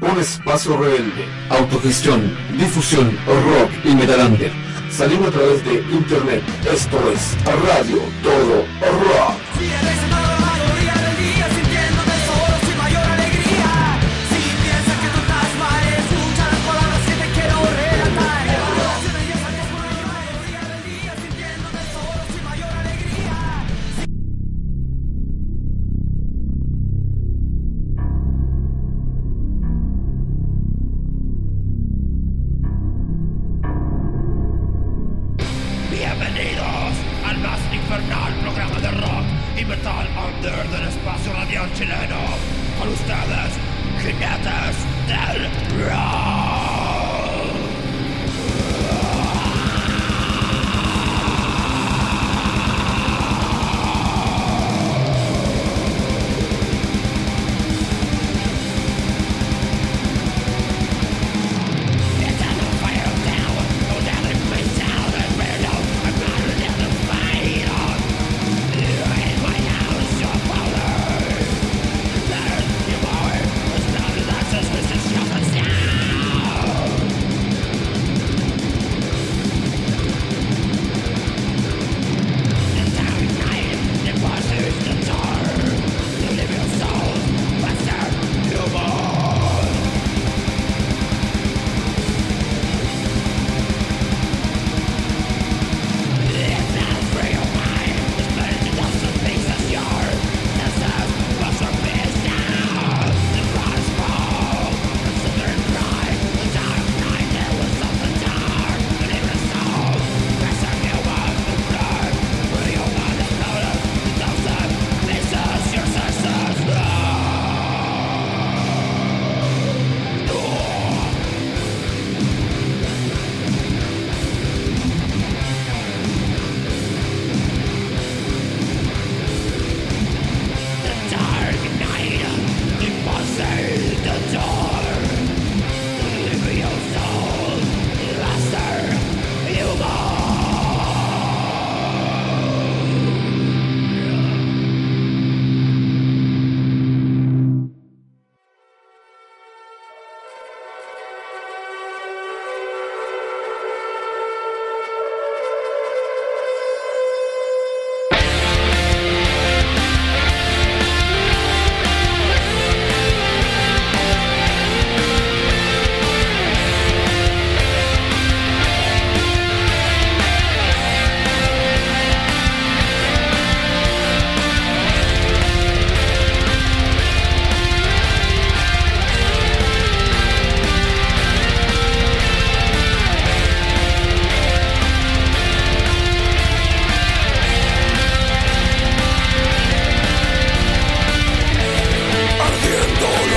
Un espacio rebelde, autogestión, difusión, rock y metal under. Salimos a través de internet. Esto es Radio Todo Rock.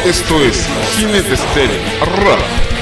Esto es Cine de Estéreo.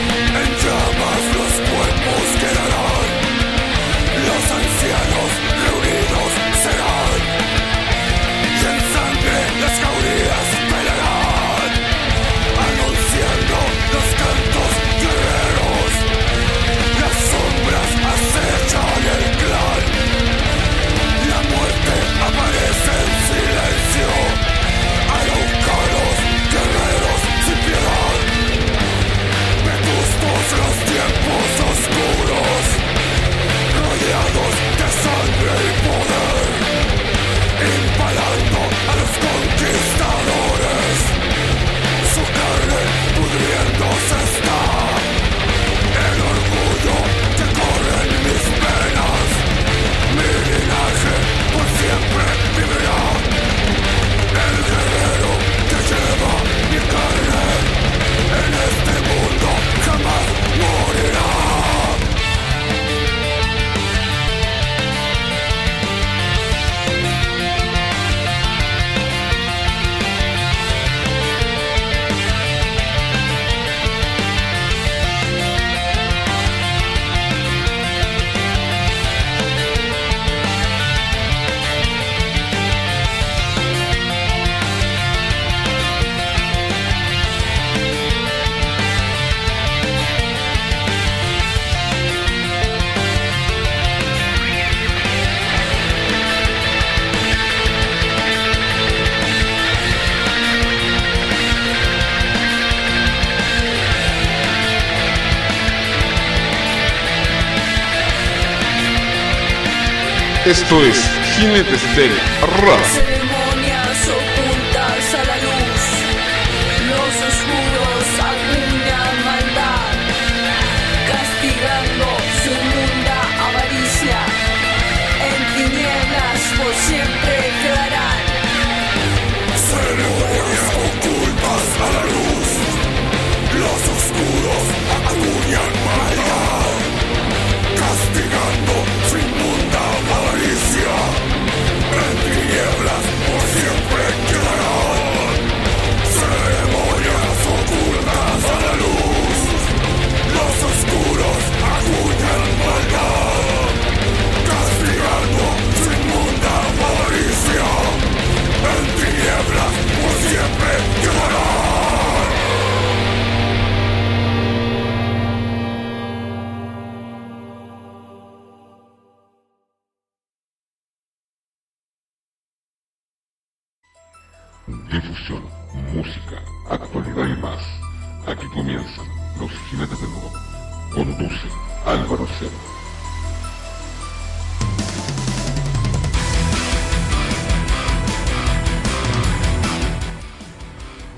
Esto es Jinete Estéreo Rock.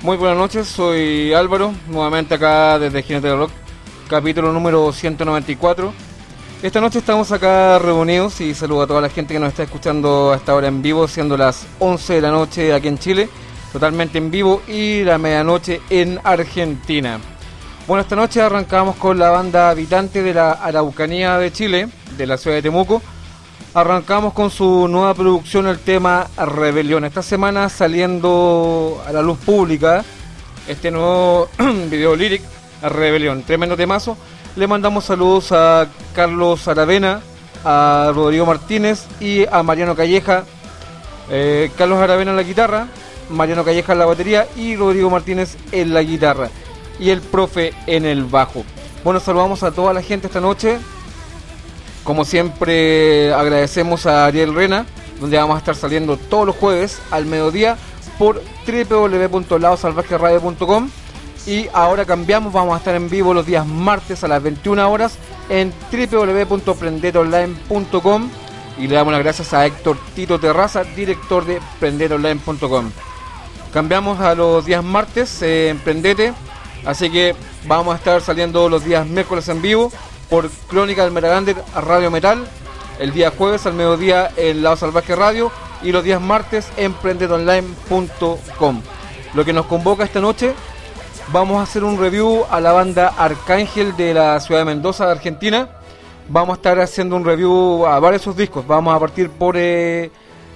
Muy buenas noches, soy Álvaro, nuevamente acá desde Jinete del Rock, capítulo número 194. Esta noche estamos acá reunidos y saludo a toda la gente que nos está escuchando hasta ahora en vivo, siendo las 11 de la noche aquí en Chile, totalmente en vivo, y la medianoche en Argentina. Bueno, esta noche arrancamos con la banda Habitante de la Araucanía de Chile, de la ciudad de Temuco. Arrancamos con su nueva producción, el tema Rebelión. Esta semana saliendo a la luz pública este nuevo video lyric, Rebelión. Tremendo temazo. Le mandamos saludos a Carlos Aravena, a Rodrigo Martínez y a Mariano Calleja. Eh, Carlos Aravena en la guitarra, Mariano Calleja en la batería y Rodrigo Martínez en la guitarra. Y el profe en el bajo. Bueno, saludamos a toda la gente esta noche. Como siempre, agradecemos a Ariel Rena, donde vamos a estar saliendo todos los jueves al mediodía por www.laosalvajeradio.com. Y ahora cambiamos, vamos a estar en vivo los días martes a las 21 horas en www.prenderonline.com. Y le damos las gracias a Héctor Tito Terraza, director de prenderonline.com. Cambiamos a los días martes en Prendete, así que vamos a estar saliendo los días miércoles en vivo por Crónica del Metagander a Radio Metal, el día jueves al mediodía en Lado Salvaje Radio y los días martes en prendetonline.com. Lo que nos convoca esta noche, vamos a hacer un review a la banda Arcángel de la ciudad de Mendoza, Argentina. Vamos a estar haciendo un review a varios sus discos. Vamos a partir por eh,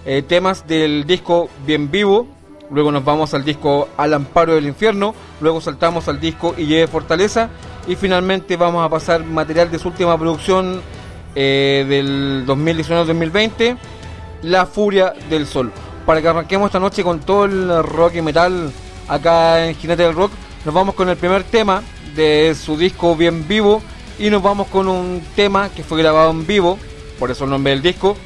eh, temas del disco Bien Vivo. Luego nos vamos al disco Al Amparo del Infierno. Luego saltamos al disco Y lleve Fortaleza. Y finalmente vamos a pasar material de su última producción eh, del 2019-2020, La Furia del Sol. Para que arranquemos esta noche con todo el rock y metal acá en Jinete del Rock, nos vamos con el primer tema de su disco Bien Vivo y nos vamos con un tema que fue grabado en vivo, por eso el nombre del disco.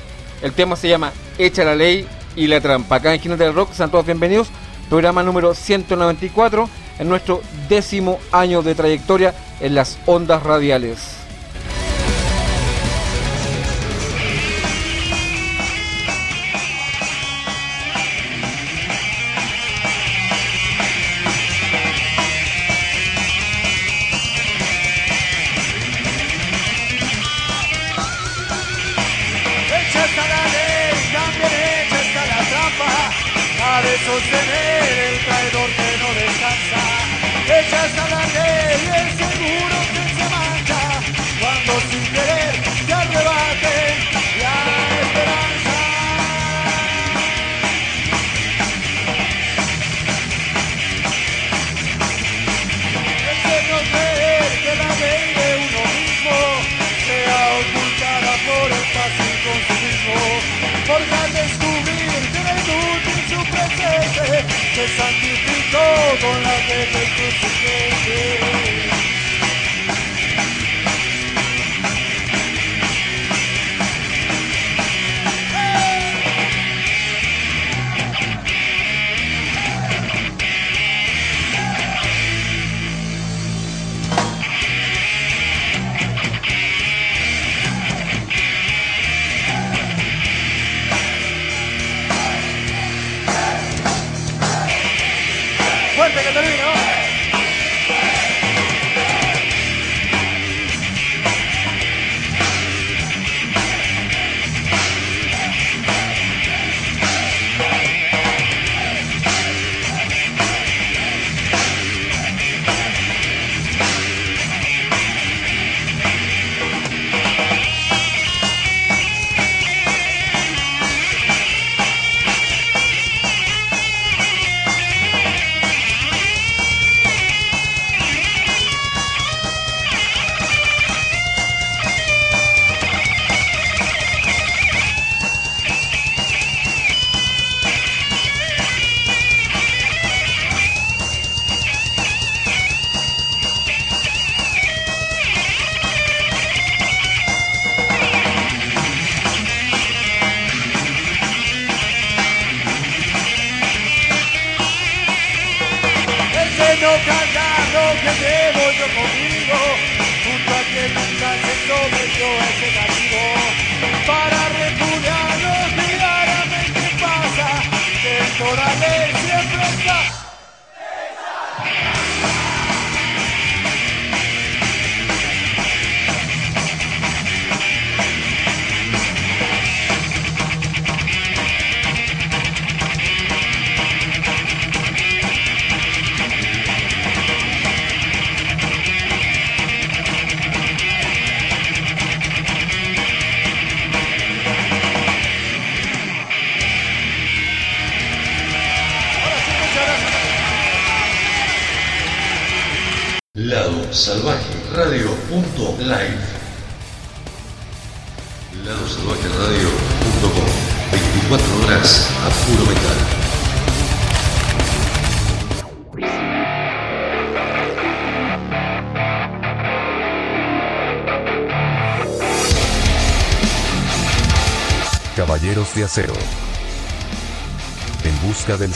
El tema se llama Echa la Ley y la Trampa. Acá en Jinete del Rock, sean todos bienvenidos. Programa número 194 en nuestro décimo año de trayectoria en las ondas radiales. Está la presente, se santificó con la fe del crucifijo.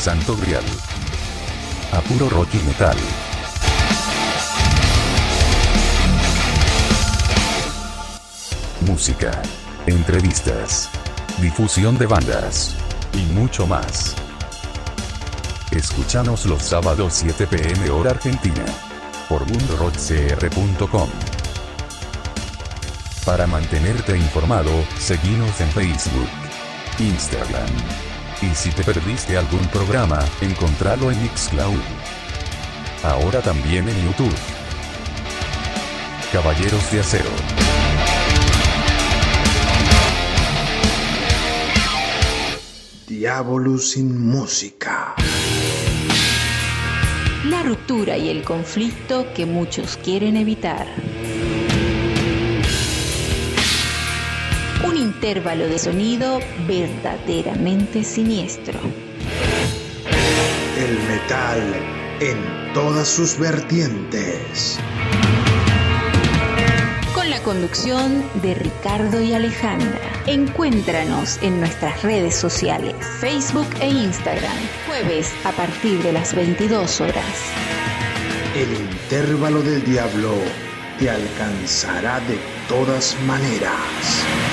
Santo Grial. A puro rock y metal. Música. Entrevistas. Difusión de bandas. Y mucho más. Escúchanos los sábados 7 pm hora argentina. Por mundorockcr.com. Para mantenerte informado, seguinos en Facebook, Instagram. Y si te perdiste algún programa, encontralo en Mixcloud. Ahora también en YouTube. Caballeros de Acero. Diabolus sin música. La ruptura y el conflicto que muchos quieren evitar. Un intervalo de sonido verdaderamente siniestro. El metal en todas sus vertientes. Con la conducción de Ricardo y Alejandra. Encuéntranos en nuestras redes sociales, Facebook e Instagram, jueves a partir de las 22 horas. El intervalo del diablo te alcanzará de todas maneras.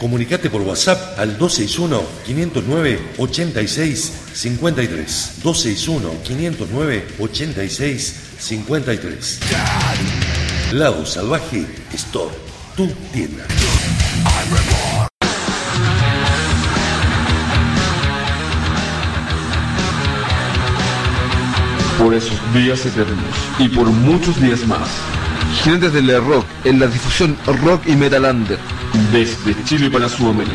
Comunicate por WhatsApp al 261-509-8653. 261-509-8653. Lado Salvaje Store, tu tienda. Por esos días eternos y por muchos días más. Jinetes del rock en la difusión rock y metalander desde Chile para Sudamérica.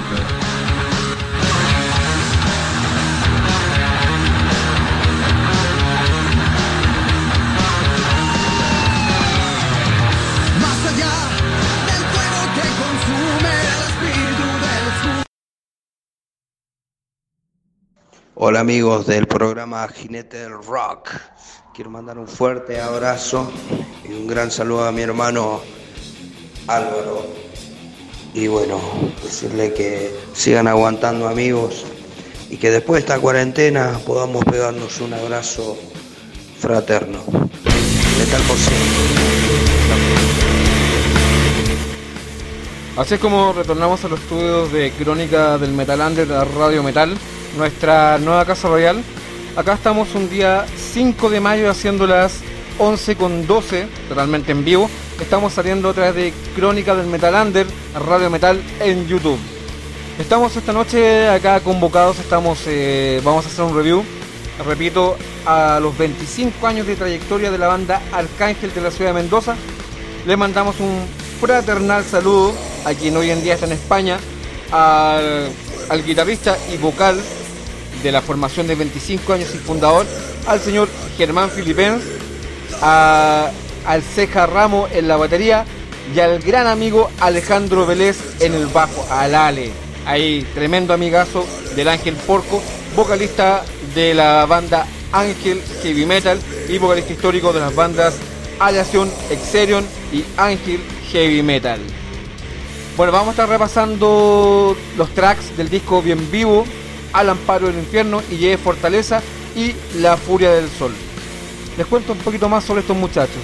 Más allá del fuego que consume el espíritu del Hola amigos del programa Jinete del Rock. Quiero mandar un fuerte abrazo y un gran saludo a mi hermano Álvaro. Y bueno, decirle que sigan aguantando amigos y que después de esta cuarentena podamos pegarnos un abrazo fraterno. Metal por Así es como retornamos a los estudios de Crónica del Metal Under de Radio Metal, nuestra nueva casa royal. Acá estamos un día 5 de mayo haciendo las 11 con 12, totalmente en vivo. Estamos saliendo a través de Crónica del Metal Under, Radio Metal en YouTube. Estamos esta noche acá convocados, estamos, eh, vamos a hacer un review, repito, a los 25 años de trayectoria de la banda Arcángel de la ciudad de Mendoza. Le mandamos un fraternal saludo a quien hoy en día está en España, al, al guitarrista y vocal de la formación de 25 años y fundador, al señor Germán Filipens, al Ceja Ramo en la batería y al gran amigo Alejandro Vélez en el bajo, al Ale, ahí tremendo amigazo del Ángel Porco, vocalista de la banda Ángel Heavy Metal y vocalista histórico de las bandas Aleación, Exerion y Ángel Heavy Metal. Bueno, vamos a estar repasando los tracks del disco Bien Vivo, Al Amparo del Infierno y Lleve Fortaleza y La Furia del Sol. Les cuento un poquito más sobre estos muchachos.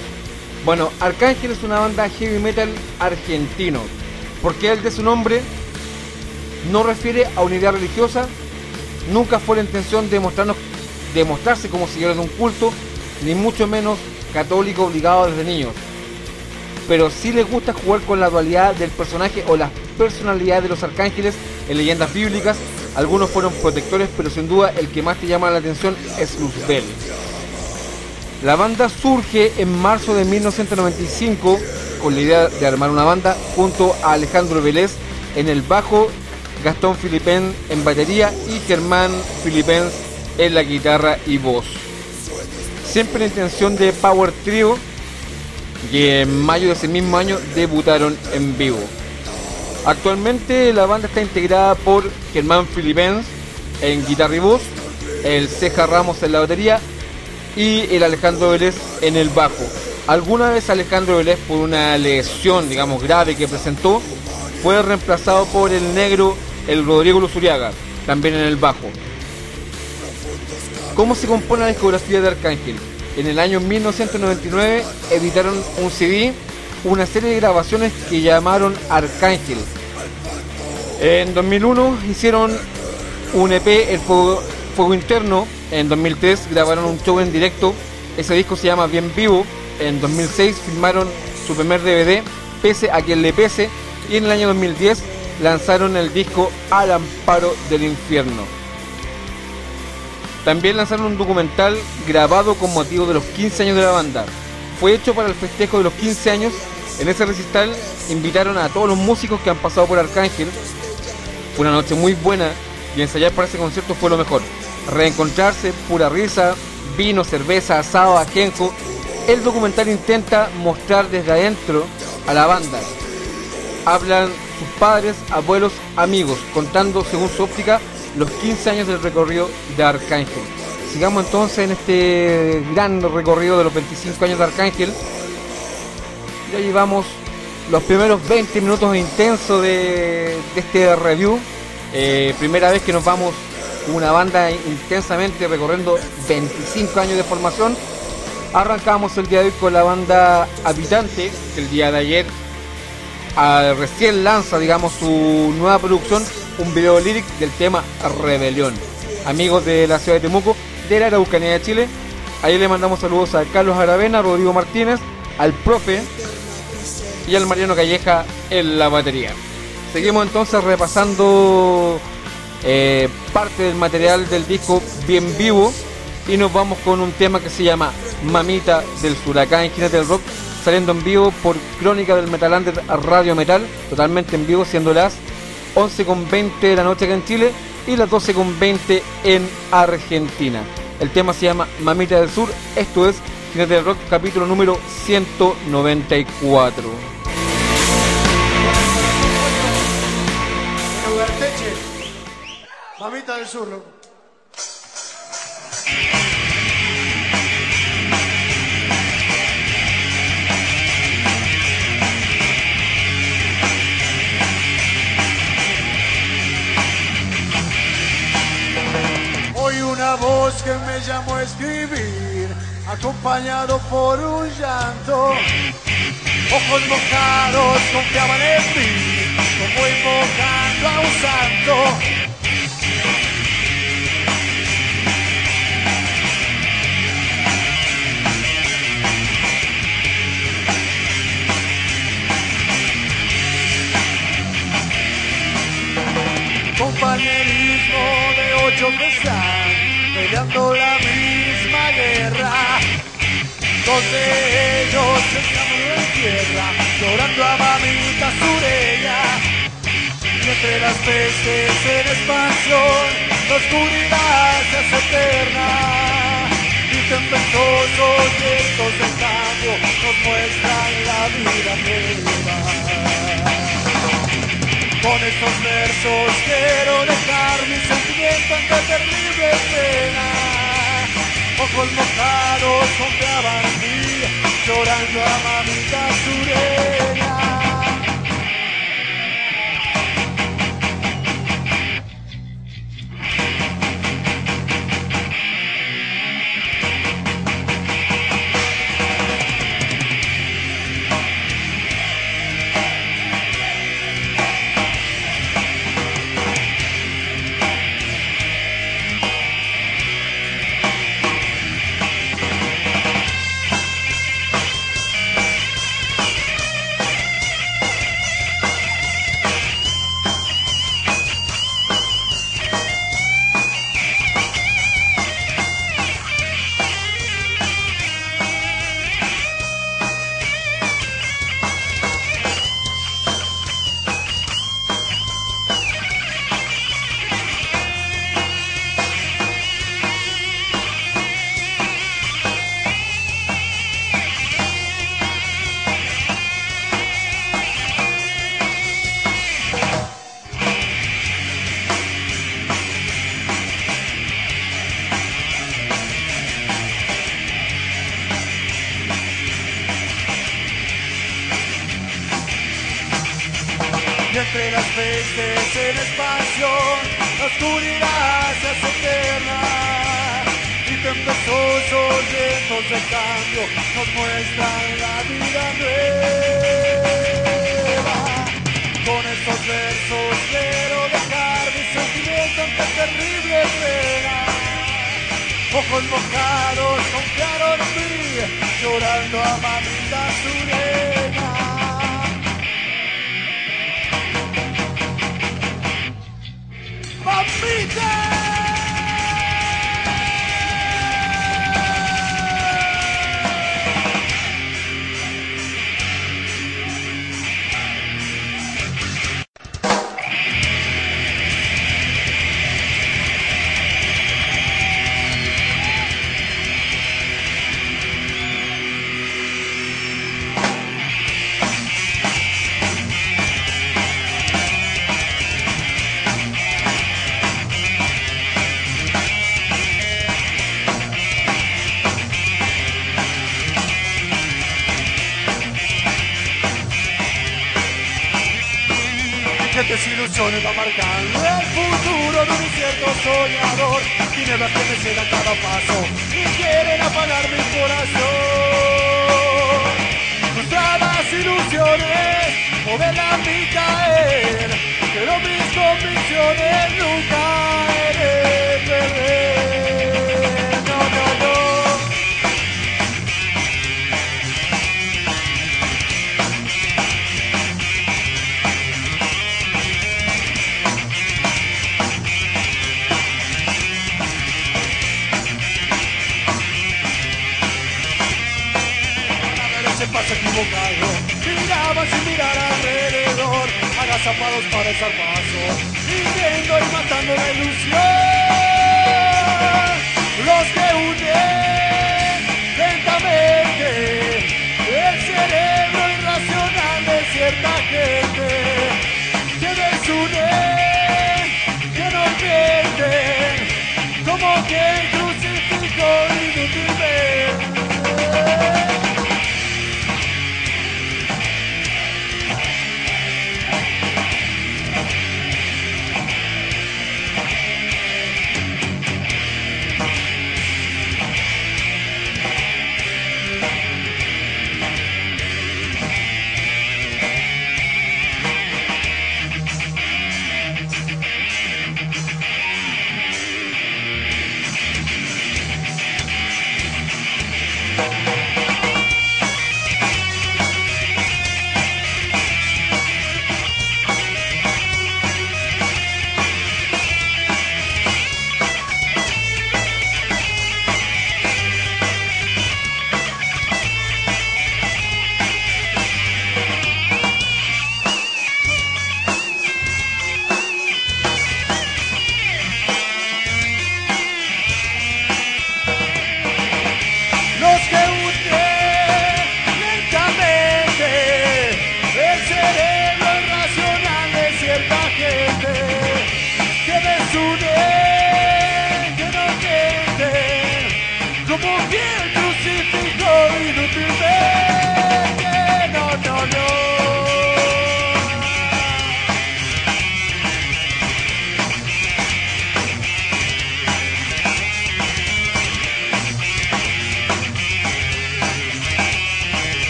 Bueno, Arcángel es una banda heavy metal argentino. Porque el de su nombre no refiere a unidad religiosa, nunca fue la intención de mostrarnos, de mostrarse como seguidores de un culto, ni mucho menos católico obligado desde niños pero sí les gusta jugar con la dualidad del personaje o la personalidad de los arcángeles en leyendas bíblicas. Algunos fueron protectores, pero sin duda el que más te llama la atención es Luzbel. La banda surge en marzo de 1995 con la idea de armar una banda junto a Alejandro Vélez en el bajo, Gastón Filipén en batería y Germán Filipén en la guitarra y voz. Siempre la intención de Power Trio y en mayo de ese mismo año debutaron en vivo. Actualmente la banda está integrada por Germán Filipens en guitarra y voz, el Ceja Ramos en la batería y el Alejandro Vélez en el bajo. Alguna vez Alejandro Vélez por una lesión, digamos, grave que presentó, fue reemplazado por el negro, el Rodrigo Luzuriaga, también en el bajo. ¿Cómo se compone la discografía de Arcángel? En el año 1999 editaron un CD, una serie de grabaciones que llamaron Arcángel. En 2001 hicieron un EP, El Fuego, Interno. En 2003 grabaron un show en directo. Ese disco se llama Bien Vivo. En 2006 filmaron su primer DVD, Pese a quien le pese. Y en el año 2010 lanzaron el disco Al Amparo del Infierno. También lanzaron un documental grabado con motivo de los 15 años de la banda. Fue hecho para el festejo de los 15 años. En ese recital invitaron a todos los músicos que han pasado por Arcángel. Una noche muy buena y ensayar para ese concierto fue lo mejor. Reencontrarse, pura risa, vino, cerveza, asado, ajenjo. El documental intenta mostrar desde adentro a la banda. Hablan sus padres, abuelos, amigos, contando según su óptica los 15 años del recorrido de Arcángel. Sigamos entonces en este gran recorrido de los 25 años de Arcángel. Ya llevamos los primeros 20 minutos intensos de, de este review. Eh, primera vez que nos vamos una banda intensamente recorriendo 25 años de formación. Arrancamos el día de hoy con la banda Habitante, que el día de ayer ah, recién lanza, digamos, su nueva producción, un video lyric del tema Rebelión. Amigos de la ciudad de Temuco, de la Araucanía de Chile. Ahí le mandamos saludos a Carlos Aravena, Rodrigo Martínez, al profe y al Mariano Calleja en la batería. Seguimos entonces repasando eh, parte del material del disco Bien Vivo y nos vamos con un tema que se llama Mamita del Sur, acá en Jinete del Rock, saliendo en vivo por Crónica del Metal Under a Radio Metal, totalmente en vivo, siendo las 11.20 de la noche acá en Chile y las 12.20 en Argentina. El tema se llama Mamita del Sur, esto es Jinete del Rock, capítulo número 194. Mamita del Sur, loco. Hoy una voz que me llamó a escribir, acompañado por un llanto. Ojos mojados confiaban en mí, como invocando a un santo. Compañerismo de ocho que están peleando la misma guerra. Dos de ellos estamos en tierra, llorando a mamita sureña. Y entre las peces en expansión, la oscuridad se hace eterna. Y tempestuosos vientos de cambio nos muestran la vida nueva. Con estos versos quiero dejar mi sentimiento ante terrible pena. Ojos mojados confiaban en llorando a mamita sureña. La oscuridad se hace eterna. Y tempestuosos vientos de cambio nos muestran la vida nueva. Con estos versos quiero dejar mi sentimiento ante terrible pena. Ojos mojados confiaron en mí, llorando a mamita sureña. ¡Mamita!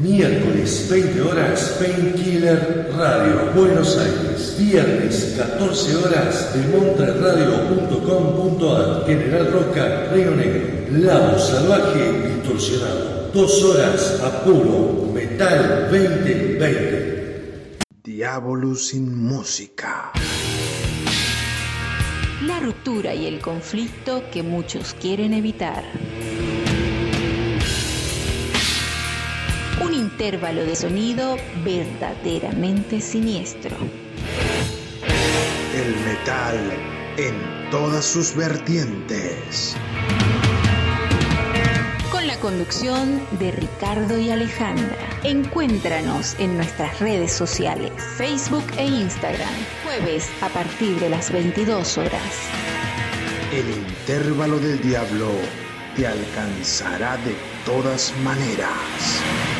Miércoles, 20 horas, Painkiller Radio, Buenos Aires. Viernes, 14 horas, demontraradio.com.ar, General Roca, Río Negro. Lado Salvaje Distorsionado. Dos horas a puro Metal 2020. Diablo sin música. La ruptura y el conflicto que muchos quieren evitar. Intervalo de sonido verdaderamente siniestro. El metal en todas sus vertientes. Con la conducción de Ricardo y Alejandra. Encuéntranos en nuestras redes sociales, Facebook e Instagram, jueves a partir de las 22 horas. El intervalo del diablo te alcanzará de todas maneras.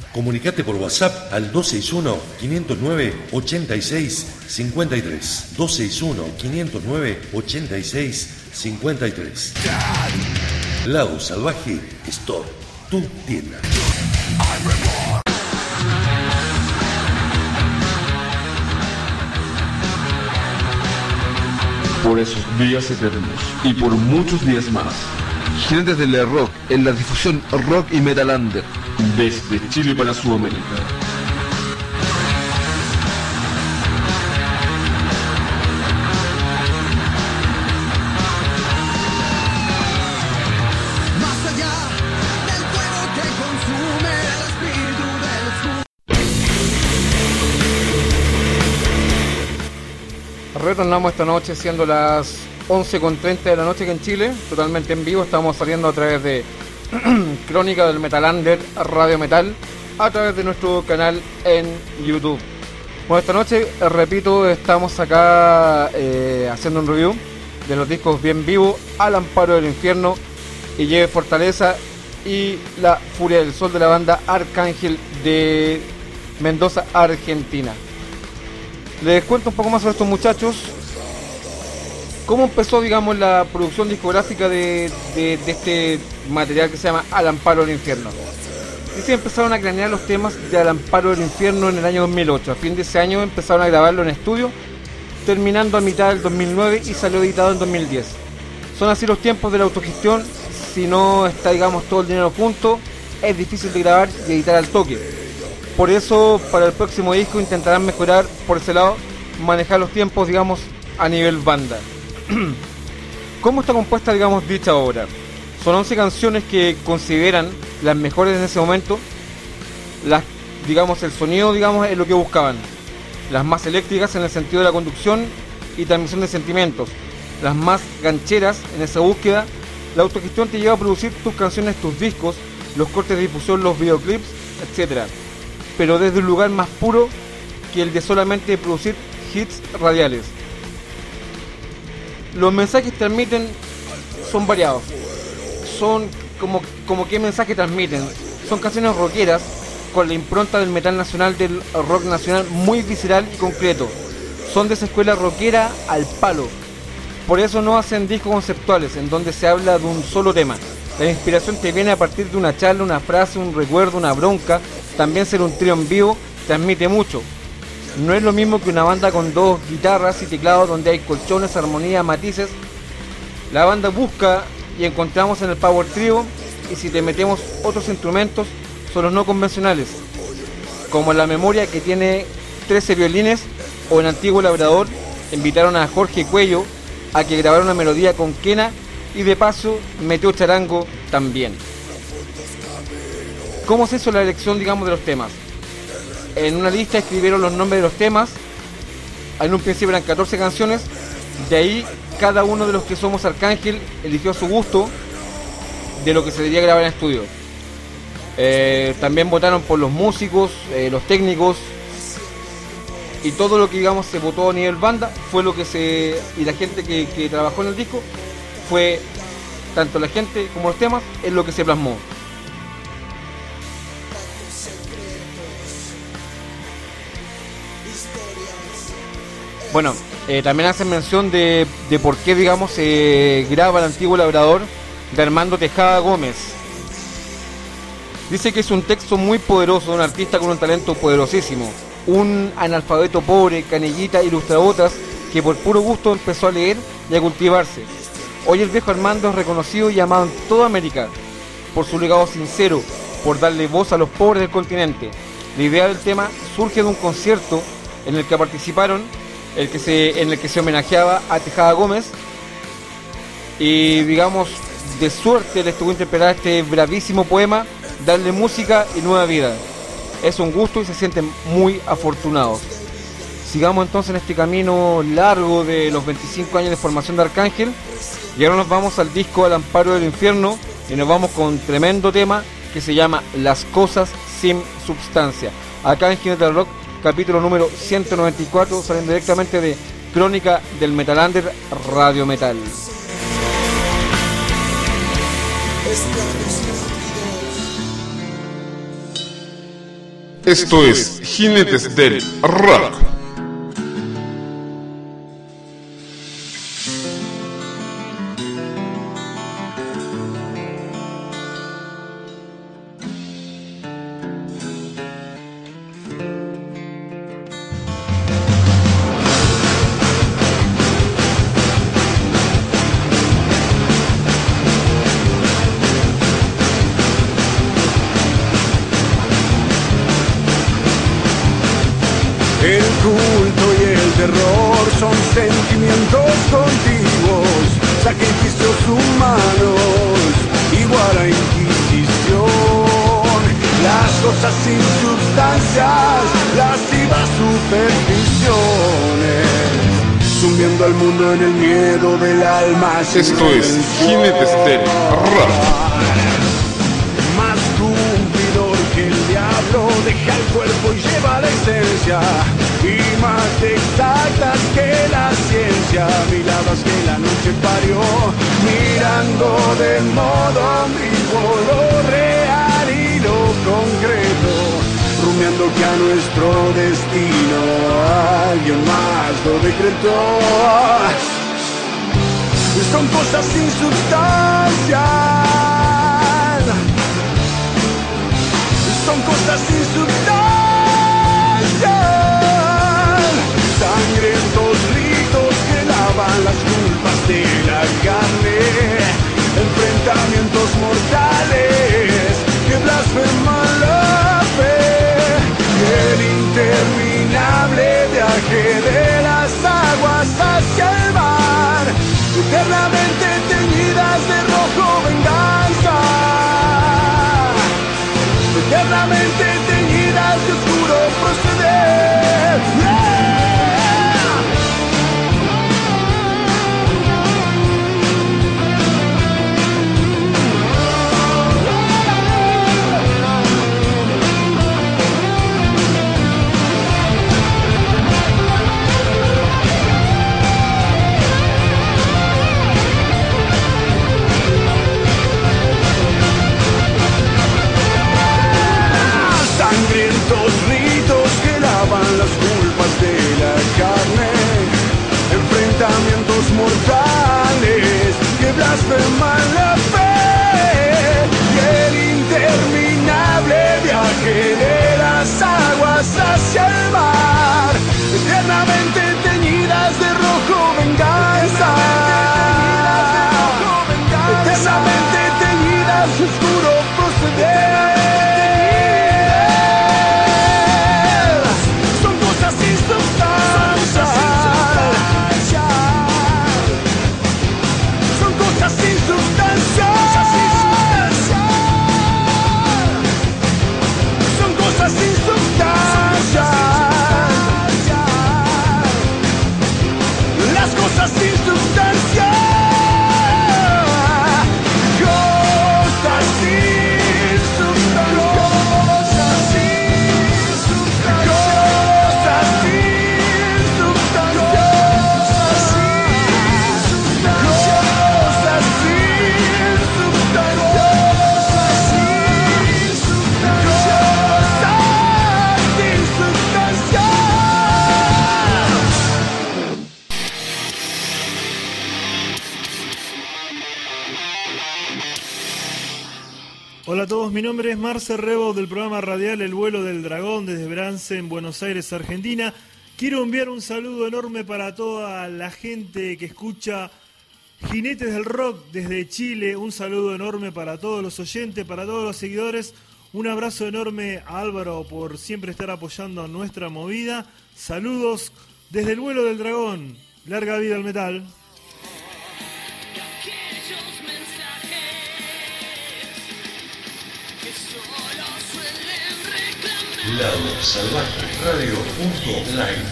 Comunicate por WhatsApp al 261-509-8653. 261-509-8653. Lado Salvaje Store, tu tienda. Por esos días eternos y por muchos días más. Jinetes del Rock en la difusión rock y metalander desde Chile para Sudamérica. Más allá del fuego que consume el espíritu del oscuro. Retornamos esta noche siendo las 11.30 de la noche que en Chile, totalmente en vivo, estamos saliendo a través de Crónica del Metalander, Radio Metal, a través de nuestro canal en YouTube. Bueno, esta noche, repito, estamos acá eh, haciendo un review de los discos Bien Vivo, Al Amparo del Infierno, y Lleve Fortaleza y La Furia del Sol de la banda Arcángel de Mendoza, Argentina. Les cuento un poco más sobre estos muchachos. ¿Cómo empezó, digamos, la producción discográfica de, este material que se llama Al Amparo del Infierno? Dice que empezaron a cranear los temas de Al Amparo del Infierno en el año 2008. A fin de ese año empezaron a grabarlo en estudio, terminando a mitad del 2009 y salió editado en 2010. Son así los tiempos de la autogestión. Si no está, digamos, todo el dinero junto, es difícil de grabar y editar al toque. Por eso, para el próximo disco intentarán mejorar por ese lado, manejar los tiempos, digamos, a nivel banda. ¿Cómo está compuesta, digamos, dicha obra? Son 11 canciones que consideran las mejores en ese momento. Las, digamos, el sonido, digamos, es lo que buscaban. Las más eléctricas en el sentido de la conducción y transmisión de sentimientos. Las más gancheras en esa búsqueda. La autogestión te lleva a producir tus canciones, tus discos, los cortes de difusión, los videoclips, etcétera pero desde un lugar más puro que el de solamente producir hits radiales. Los mensajes transmiten son variados. Son como, como qué mensaje transmiten. Son canciones rockeras con la impronta del metal nacional, del rock nacional muy visceral y concreto. Son de esa escuela rockera al palo. Por eso no hacen discos conceptuales en donde se habla de un solo tema. La inspiración te viene a partir de una charla, una frase, un recuerdo, una bronca. También ser un trío en vivo transmite mucho. No es lo mismo que una banda con dos guitarras y teclados donde hay colchones, armonía, matices. La banda busca y encontramos en el Power Trio y si te metemos otros instrumentos son los no convencionales, como la memoria que tiene 13 violines o en Antiguo Labrador invitaron a Jorge Cuello a que grabara una melodía con quena y de paso metió charango también. ¿Cómo se hizo la elección, digamos, de los temas? En una lista escribieron los nombres de los temas. En un principio eran 14 canciones. De ahí cada uno de los que somos Arcángel eligió a su gusto de lo que se debería grabar en estudio. Eh, también votaron por los músicos, eh, los técnicos y todo lo que digamos se votó a nivel banda fue lo que se y la gente que, que trabajó en el disco fue tanto la gente como los temas es lo que se plasmó. Bueno, eh, también hacen mención de, de por qué, digamos, se graba el antiguo labrador de Armando Tejada Gómez. Dice que es un texto muy poderoso de un artista con un talento poderosísimo. Un analfabeto pobre, canellita, ilustrabotas, que por puro gusto empezó a leer y a cultivarse. Hoy el viejo Armando es reconocido y amado en toda América por su legado sincero, por darle voz a los pobres del continente. La idea del tema surge de un concierto en el que participaron el que se, en el que se homenajeaba a Tejada Gómez y digamos de suerte les tocó interpretar este bravísimo poema, darle música y nueva vida. Es un gusto y se sienten muy afortunados. Sigamos entonces en este camino largo de los 25 años de formación de Arcángel y ahora nos vamos al disco Al Amparo del Infierno y nos vamos con un tremendo tema que se llama Las Cosas Sin Substancia. Acá en del Rock capítulo número 194, saliendo directamente de Crónica del Metalander Radio Metal. Esto es Jinetes del Rock. Culto y el terror son sentimientos contiguos, sacrificios humanos, igual a inquisición. Las cosas sin sustancias, lascivas supersticiones, sumiendo al mundo en el miedo del alma. Esto es del Rock. Más cumplidor que el diablo, deja el cuerpo y lleva la esencia. Y más exactas que la ciencia, miradas que la noche parió, mirando de modo ambiguo lo real y lo concreto, soñando que a nuestro destino alguien más lo decretó. Son cosas sin sustancia. Son cosas sin sustancia. Sangrientos ritos que lavan las culpas de la carne. Enfrentamientos mortales que blasfeman la fe. El interminable viaje de las aguas hacia el mar. Eternamente teñidas de rojo venganza. Eternamente teñidas de oscuro proceder. Mortales que blasfeman la fe y el interminable viaje de las aguas hacia el mar, mi nombre es Marce Rebo del programa radial El vuelo del dragón desde Brance en Buenos Aires, Argentina. Quiero enviar un saludo enorme para toda la gente que escucha Jinetes del Rock desde Chile. Un saludo enorme para todos los oyentes, para todos los seguidores. Un abrazo enorme a Álvaro por siempre estar apoyando nuestra movida. Saludos desde el vuelo del dragón. Larga vida al metal. Lado Salvaje Radio punto live.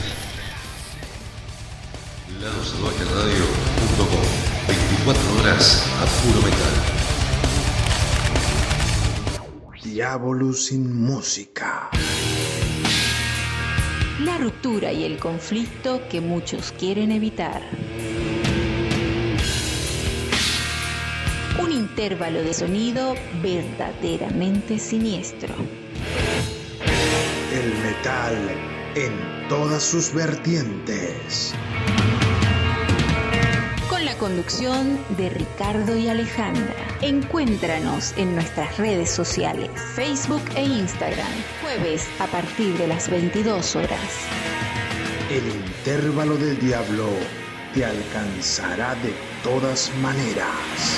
Lado Salvaje Radio punto com. 24 horas a puro metal. Diablo sin música. La ruptura y el conflicto que muchos quieren evitar. Un intervalo de sonido verdaderamente siniestro. El metal en todas sus vertientes. Con la conducción de Ricardo y Alejandra. Encuéntranos en nuestras redes sociales, Facebook e Instagram, jueves a partir de las 22 horas. El intervalo del diablo te alcanzará de todas maneras.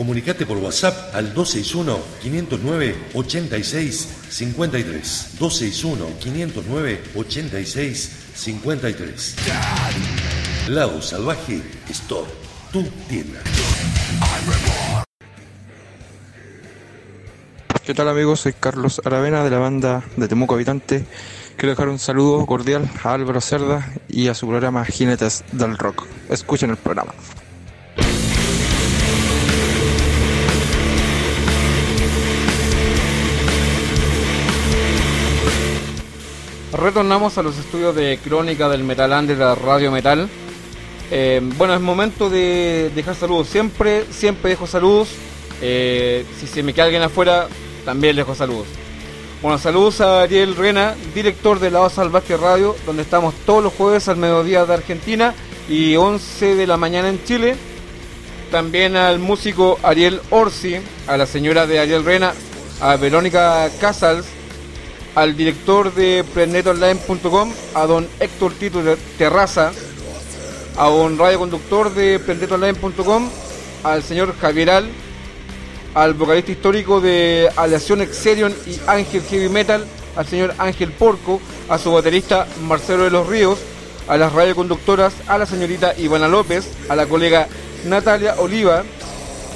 Comunicate por WhatsApp al 261-509-8653. 261-509-8653. Lado Salvaje Store, tu tienda. ¿Qué tal amigos? Soy Carlos Aravena de la banda de Temuco Habitante. Quiero dejar un saludo cordial a Álvaro Cerda y a su programa Jinetes del Rock. Escuchen el programa. Retornamos a los estudios de Crónica del Metal Under de Radio Metal. Eh, bueno, es momento de dejar saludos. Siempre, siempre dejo saludos. Eh, si se me queda alguien afuera, también dejo saludos. Bueno, saludos a Ariel Rena, director de La Voz Salvaje Radio, donde estamos todos los jueves al mediodía de Argentina y 11 de la mañana en Chile. También al músico Ariel Orsi, a la señora de Ariel Rena, a Verónica Casals, al director de PrendetOnline.com, a don Héctor Tito Terraza, a un radioconductor de PrendetOnline.com, al señor Javieral, al vocalista histórico de Aleación Exerion y Ángel Heavy Metal, al señor Ángel Porco, a su baterista Marcelo de los Ríos, a las radioconductoras, a la señorita Ivana López, a la colega Natalia Oliva,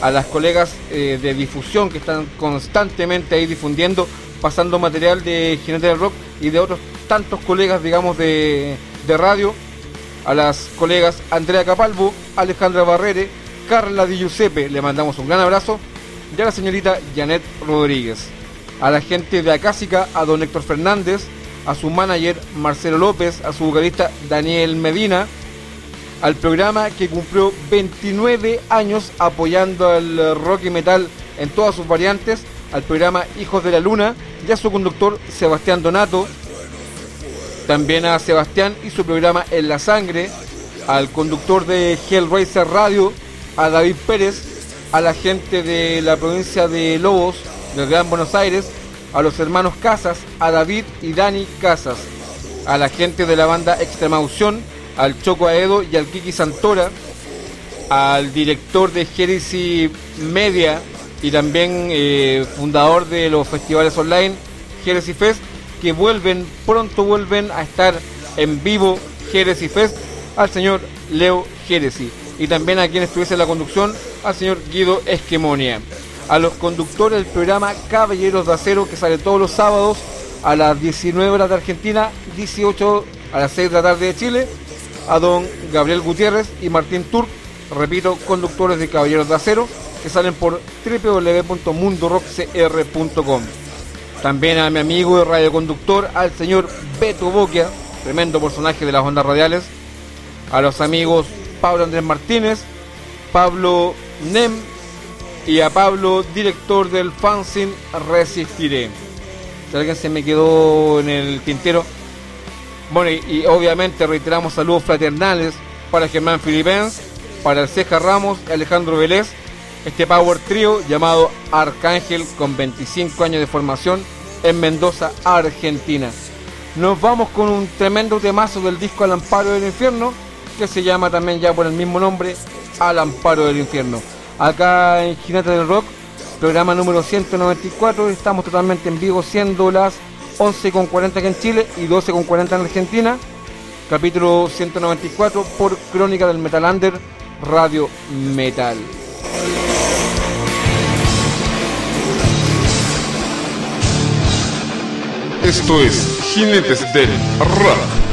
a las colegas eh, de difusión que están constantemente ahí difundiendo, pasando material de Jinete del Rock y de otros tantos colegas, digamos, de, de radio, a las colegas Andrea Capalvo, Alejandra Barrere, Carla Di Giuseppe, le mandamos un gran abrazo, y a la señorita Janet Rodríguez, a la gente de Acásica, a don Héctor Fernández, a su manager Marcelo López, a su vocalista Daniel Medina, al programa que cumplió 29 años apoyando al rock y metal en todas sus variantes, al programa Hijos de la Luna y a su conductor Sebastián Donato, también a Sebastián y su programa En la Sangre, al conductor de Hellraiser Radio, a David Pérez, a la gente de la provincia de Lobos, del Gran Buenos Aires, a los hermanos Casas, a David y Dani Casas, a la gente de la banda Extremaución, al Choco Aedo y al Kiki Santora, al director de Heresy Media y también eh, fundador de los festivales online Heresy Fest, que vuelven, pronto vuelven a estar en vivo Heresy Fest, al señor Leo Heresy. Y también a quien estuviese en la conducción, al señor Guido Esquemonia. A los conductores del programa Caballeros de Acero, que sale todos los sábados a las 19 horas de Argentina, 18 a las 6 de la tarde de Chile, a don Gabriel Gutiérrez y Martín Turk, repito, conductores de Caballeros de Acero, que salen por www.mundorockcr.com. También a mi amigo de radioconductor, al señor Beto Boquia, tremendo personaje de las ondas radiales, a los amigos Pablo Andrés Martínez, Pablo Nem y a Pablo, director del fanzine Resistiré. Si alguien se me quedó en el tintero, bueno, y, y obviamente reiteramos saludos fraternales para Germán Filipens, para el Ceja Ramos y Alejandro Vélez, este Power Trio llamado Arcángel con 25 años de formación en Mendoza, Argentina. Nos vamos con un tremendo temazo del disco Al Amparo del Infierno, que se llama también ya por el mismo nombre, Al Amparo del Infierno. Acá en Ginata del Rock, programa número 194, estamos totalmente en vivo, siendo las 11.40 aquí en Chile y 12.40 en Argentina. Capítulo 194 por Crónica del Metal Under, Radio Metal. Esto es Jinetes del Rock.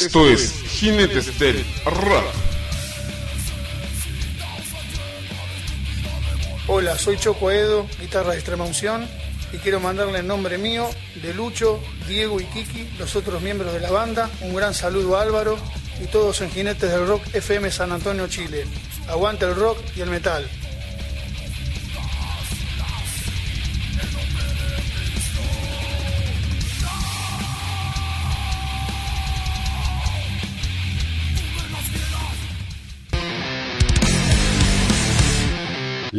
Esto es Jinetes del Rap. Hola, soy Choco Edo, guitarra de extrema unción, y quiero mandarle en nombre mío, de Lucho, Diego y Kiki, los otros miembros de la banda, un gran saludo a Álvaro y todos en Jinetes del Rock FM San Antonio, Chile. Aguante el rock y el metal.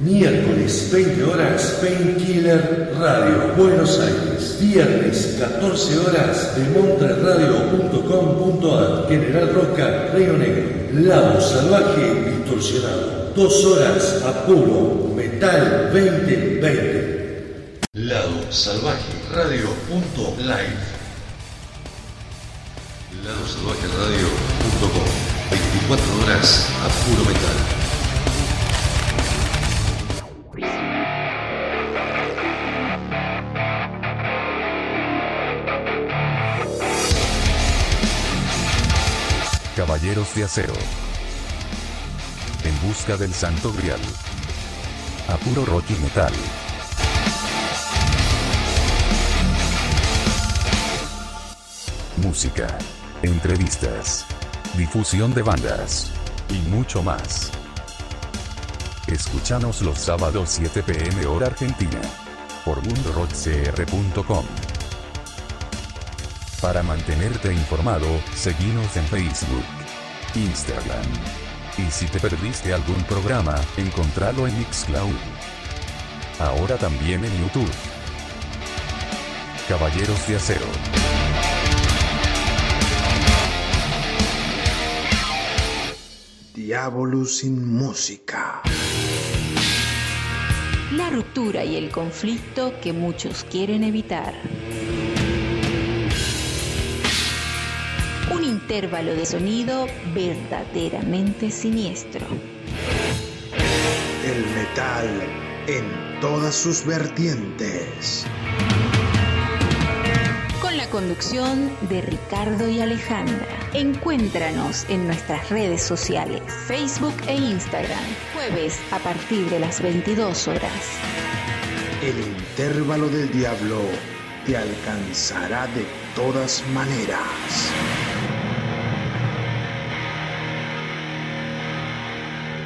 Miércoles 20 horas Painkiller Radio Buenos Aires. Viernes 14 horas de montreradio.com.ar General Roca Río Negro. Lado salvaje distorsionado. Dos horas a puro metal 2020. Lado Salvaje Radio.live Lado Salvaje Radio.com 24 horas a puro metal. Caballeros de Acero. En busca del Santo Grial. A puro rock y metal. Música. Entrevistas. Difusión de bandas. Y mucho más. Escúchanos los sábados 7 pm hora argentina. Por mundorockcr.com. Para mantenerte informado, seguinos en Facebook, Instagram. Y si te perdiste algún programa, encontralo en Mixcloud. Ahora también en YouTube. Caballeros de Acero. Diabolus sin música. La ruptura y el conflicto que muchos quieren evitar. Intervalo de sonido verdaderamente siniestro. El metal en todas sus vertientes. Con la conducción de Ricardo y Alejandra. Encuéntranos en nuestras redes sociales, Facebook e Instagram, jueves a partir de las 22 horas. El intervalo del diablo te alcanzará de todas maneras.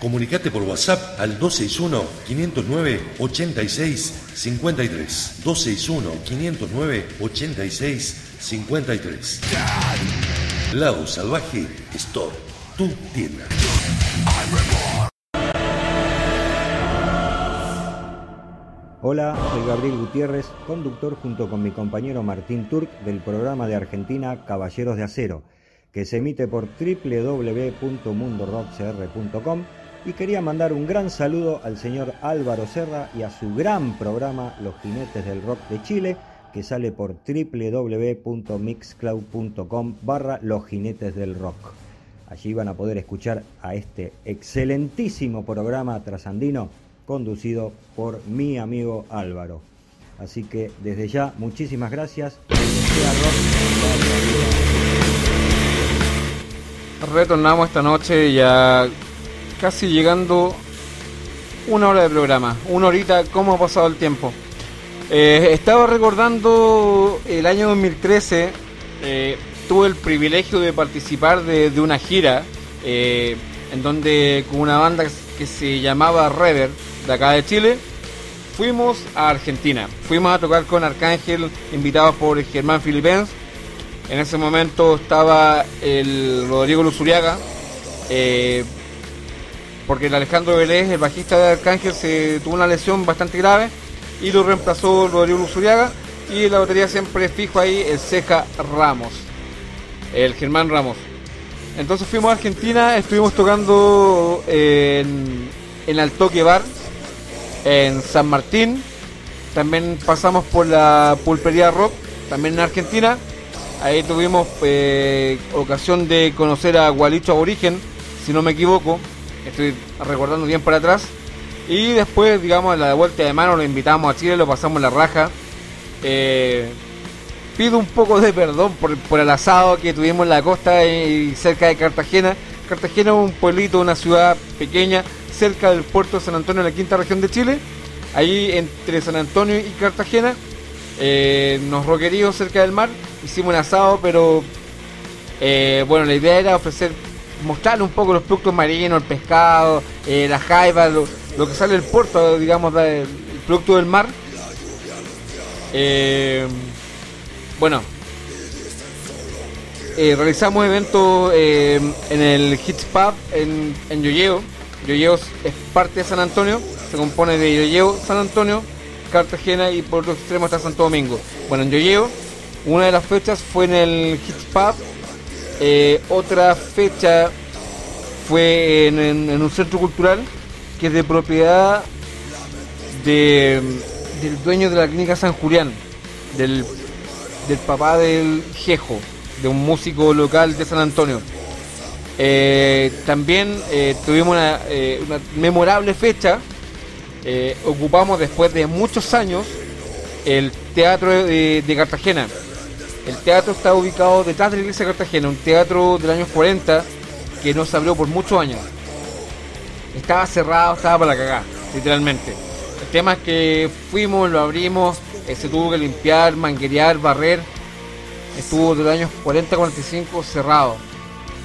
Comunicate por WhatsApp al 261-509-8653. 261-509-8653. Lado Salvaje Store, tu tienda. Hola, soy Gabriel Gutiérrez, conductor junto con mi compañero Martín Turk del programa de Argentina Caballeros de Acero, que se emite por www.mundorockcr.com y quería mandar un gran saludo al señor Álvaro Serra y a su gran programa Los Jinetes del Rock de Chile, que sale por www.mixcloud.com barra Los Jinetes del Rock. Allí van a poder escuchar a este excelentísimo programa trasandino conducido por mi amigo Álvaro. Así que desde ya, muchísimas gracias. Retornamos esta noche ya casi llegando una hora de programa. Una horita, ¿cómo ha pasado el tiempo? Eh, estaba recordando el año 2013. eh, tuve el privilegio de participar de, una gira eh, en donde con una banda que se llamaba Rever de acá de Chile fuimos a Argentina. Fuimos a tocar con Arcángel, invitados por Germán Filipens. En ese momento estaba el Rodrigo Luzuriaga, porque el Alejandro Vélez, el bajista de Arcángel, se tuvo una lesión bastante grave y lo reemplazó Rodrigo Luzuriaga. Y la batería siempre fijo ahí el Ceja Ramos, el Germán Ramos. Entonces fuimos a Argentina, estuvimos tocando en, en Altoque Bar, en San Martín. También pasamos por la pulpería Rock, también en Argentina. Ahí tuvimos eh, ocasión de conocer a Gualicho Aborigen, si no me equivoco. Estoy recordando bien para atrás. Y después, digamos, la vuelta de mano lo invitamos a Chile, lo pasamos la raja. Eh, pido un poco de perdón por, por el asado que tuvimos en la costa y cerca de Cartagena. Cartagena es un pueblito, una ciudad pequeña, cerca del puerto de San Antonio, en la quinta región de Chile. Ahí entre San Antonio y Cartagena, eh, nos roqueríos cerca del mar, hicimos un asado, pero eh, bueno, la idea era ofrecer, mostrarle un poco los productos marinos, el pescado, eh, la jaiba, lo, que sale del puerto, digamos, el producto del mar. Eh, Bueno, eh, realizamos eventos eh, en el Hits Pub en, en Yoyeo. Yoyeo es parte de San Antonio, se compone de Yoyeo, San Antonio, Cartagena y por otro extremo está Santo Domingo. Bueno, en Yoyeo, una de las fechas fue en el Hits Pub, eh, otra fecha fue en, un centro cultural que es de propiedad de, del dueño de la clínica San Julián, del, papá del Jejo, de un músico local de San Antonio. Eh, también eh, tuvimos una, memorable fecha. Ocupamos después de muchos años el teatro de Cartagena. El teatro está ubicado detrás de la iglesia de Cartagena, un teatro del año 40 que no se abrió por muchos años. Estaba cerrado, estaba para la cagada, literalmente. El tema es que fuimos, lo abrimos, eh, se tuvo que limpiar, manguerear, barrer. Estuvo de los años 40-45 cerrado.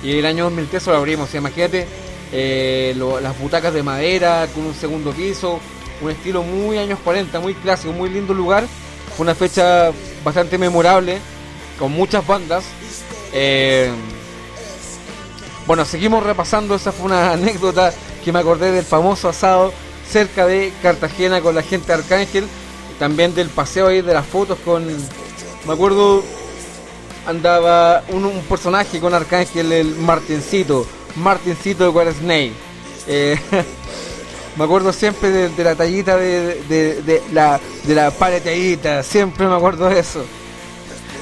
Y el año 2003 lo abrimos. O imagínate eh, las butacas de madera con un segundo piso, un estilo muy años 40, muy clásico, muy lindo lugar. Fue una fecha bastante memorable, con muchas bandas. Eh, bueno, seguimos repasando, esa fue una anécdota que me acordé del famoso asado cerca de Cartagena con la gente de Arcángel, también del paseo ahí de las fotos con, me acuerdo, andaba un, personaje con Arcángel, el Martincito, Martincito de Guaresney. Eh, me acuerdo siempre de, la tallita de, la, de la siempre me acuerdo de eso.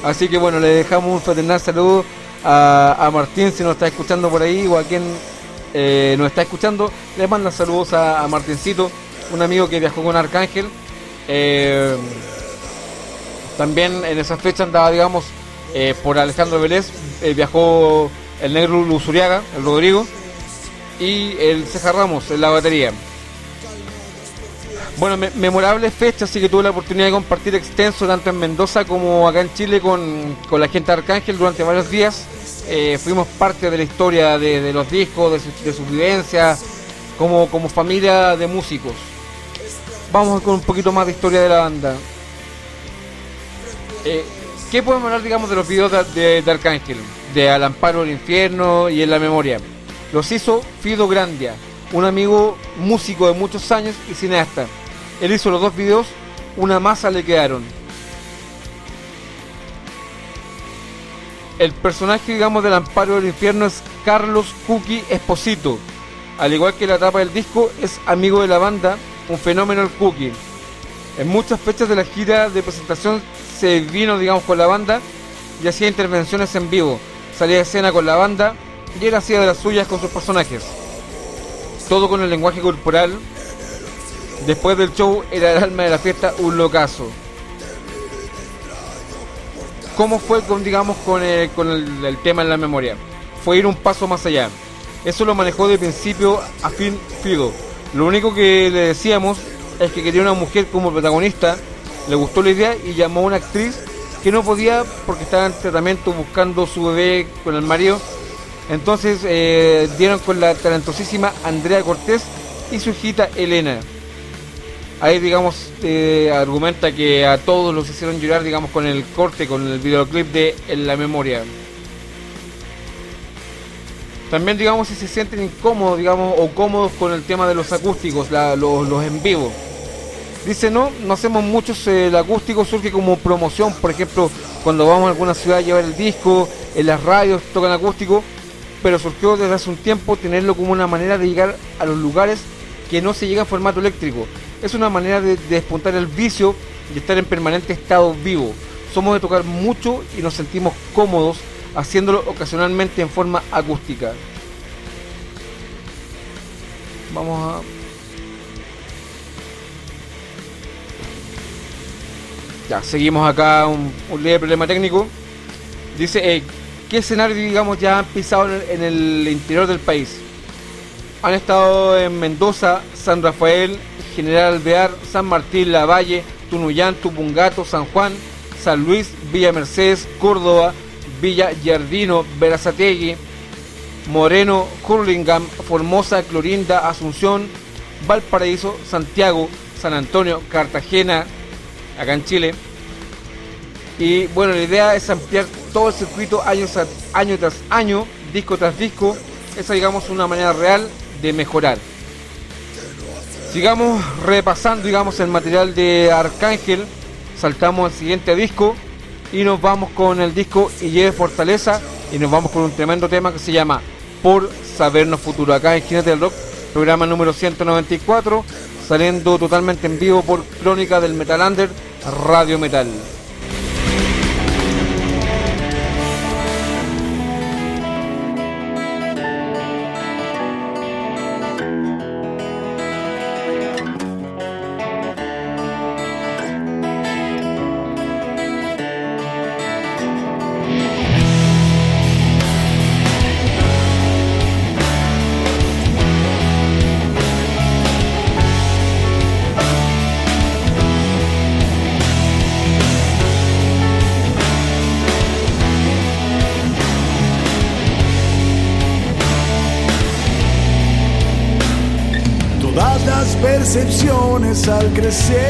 Así que bueno, le dejamos un fraternal saludo a, a Martín si nos está escuchando por ahí o a quien eh, nos está escuchando. Le manda saludos a, a Martincito, un amigo que viajó con Arcángel. Eh, también en esa fecha andaba, digamos, eh, por Alejandro Vélez, eh, viajó el negro Luzuriaga, el Rodrigo, y el Ceja Ramos en la batería. Bueno, me- memorable fecha, así que tuve la oportunidad de compartir extenso tanto en Mendoza como acá en Chile con, con la gente de Arcángel durante varios días. Eh, fuimos parte de la historia de, de los discos, de su, de sus vivencias, como, como familia de músicos. Vamos con un poquito más de historia de la banda. Eh, ¿Qué podemos hablar, digamos, de los videos de, de- de Arcángel? De Al Amparo del Infierno y En la Memoria. Los hizo Fido Grandia, un amigo músico de muchos años y cineasta. Él hizo los dos videos, una masa le quedaron. El personaje, digamos, del Amparo del Infierno es Carlos Cookie Esposito. Al igual que la tapa del disco, es amigo de la banda, un fenómeno el Cookie. En muchas fechas de la gira de presentación se vino, digamos, con la banda y hacía intervenciones en vivo. Salía de escena con la banda y él hacía de las suyas con sus personajes. Todo con el lenguaje corporal. Después del show era el alma de la fiesta un locazo. ¿Cómo fue con, digamos, con, el, con el, tema en la memoria? Fue ir un paso más allá. Eso lo manejó de principio a fin Fido. Lo único que le decíamos es que quería una mujer como protagonista, le gustó la idea y llamó a una actriz que no podía porque estaba en tratamiento buscando su bebé con el marido. Entonces eh, dieron con la talentosísima Andrea Cortés y su hijita Elena. Ahí, digamos, argumenta que a todos los hicieron llorar, digamos, con el corte, con el videoclip de En la memoria. También, digamos, si se sienten incómodos, digamos, o cómodos con el tema de los acústicos, los en vivo. Dice, no, no hacemos muchos, eh, el acústico surge como promoción, por ejemplo, cuando vamos a alguna ciudad a llevar el disco, en las radios tocan acústico, pero surgió desde hace un tiempo tenerlo como una manera de llegar a los lugares que no se llega en formato eléctrico. Es una manera de, de despuntar el vicio y estar en permanente estado vivo. Somos de tocar mucho y nos sentimos cómodos haciéndolo ocasionalmente en forma acústica. Vamos a Ya, seguimos acá un, un leve problema técnico. Dice, eh, ¿qué escenario, digamos, ya han pisado en el interior del país? Han estado en Mendoza, San Rafael, General Alvear, San Martín, Lavalle, Tunuyán, Tupungato, San Juan, San Luis, Villa Mercedes, Córdoba, Villa Yardino, Verazategui, Moreno, Hurlingham, Formosa, Clorinda, Asunción, Valparaíso, Santiago, San Antonio, Cartagena, acá en Chile, Y bueno, la idea es ampliar todo el circuito año, año tras año, disco tras disco. Esa digamos una manera real de mejorar. Sigamos repasando digamos el material de Arcángel. Saltamos al siguiente disco y nos vamos con el disco Y lleve Fortaleza y nos vamos con un tremendo tema que se llama Por Sabernos Futuro. Acá en Jinete del Rock, programa número 194, saliendo totalmente en vivo por Crónica del Metal Under, Radio Metal. say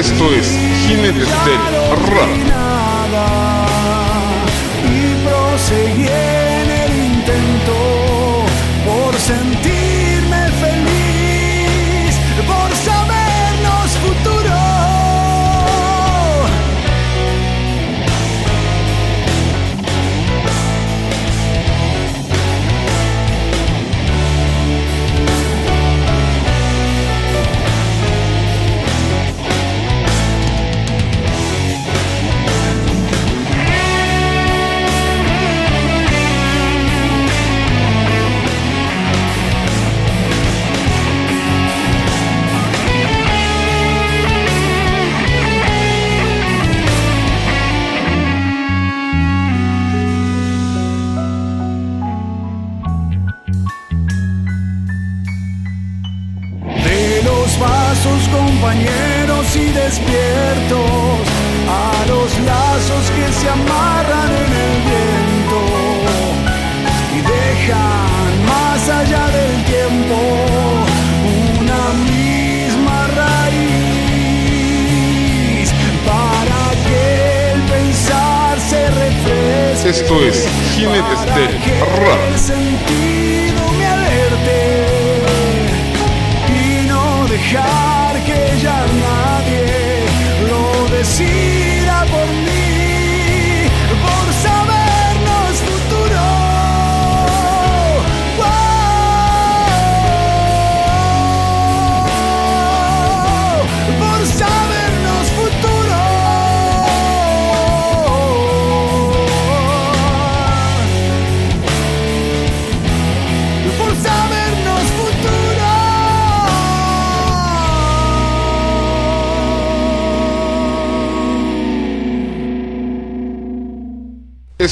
Esto es Jinetes del Rock. Despiertos a los lazos que se amarran en el viento y dejan más allá del tiempo una misma raíz para que el pensar se refresque Esto es Jinetes del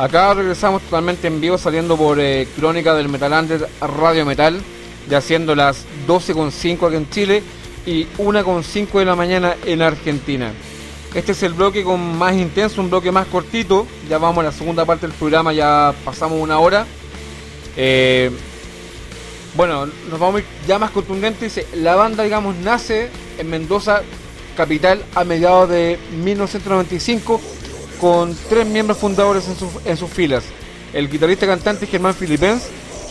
Acá regresamos totalmente en vivo saliendo por eh, Crónica del Metal Under Radio Metal, ya siendo las 12.5 aquí en Chile y 1.5 de la mañana en Argentina. Este es el bloque con más intenso, un bloque más cortito. Ya vamos a la segunda parte del programa, ya pasamos una hora. Eh, bueno, nos vamos a ir ya más contundente. Dice, la banda, digamos, nace en Mendoza, capital, a mediados de 1995, con tres miembros fundadores en, en sus filas. El guitarrista cantante Germán Filipens,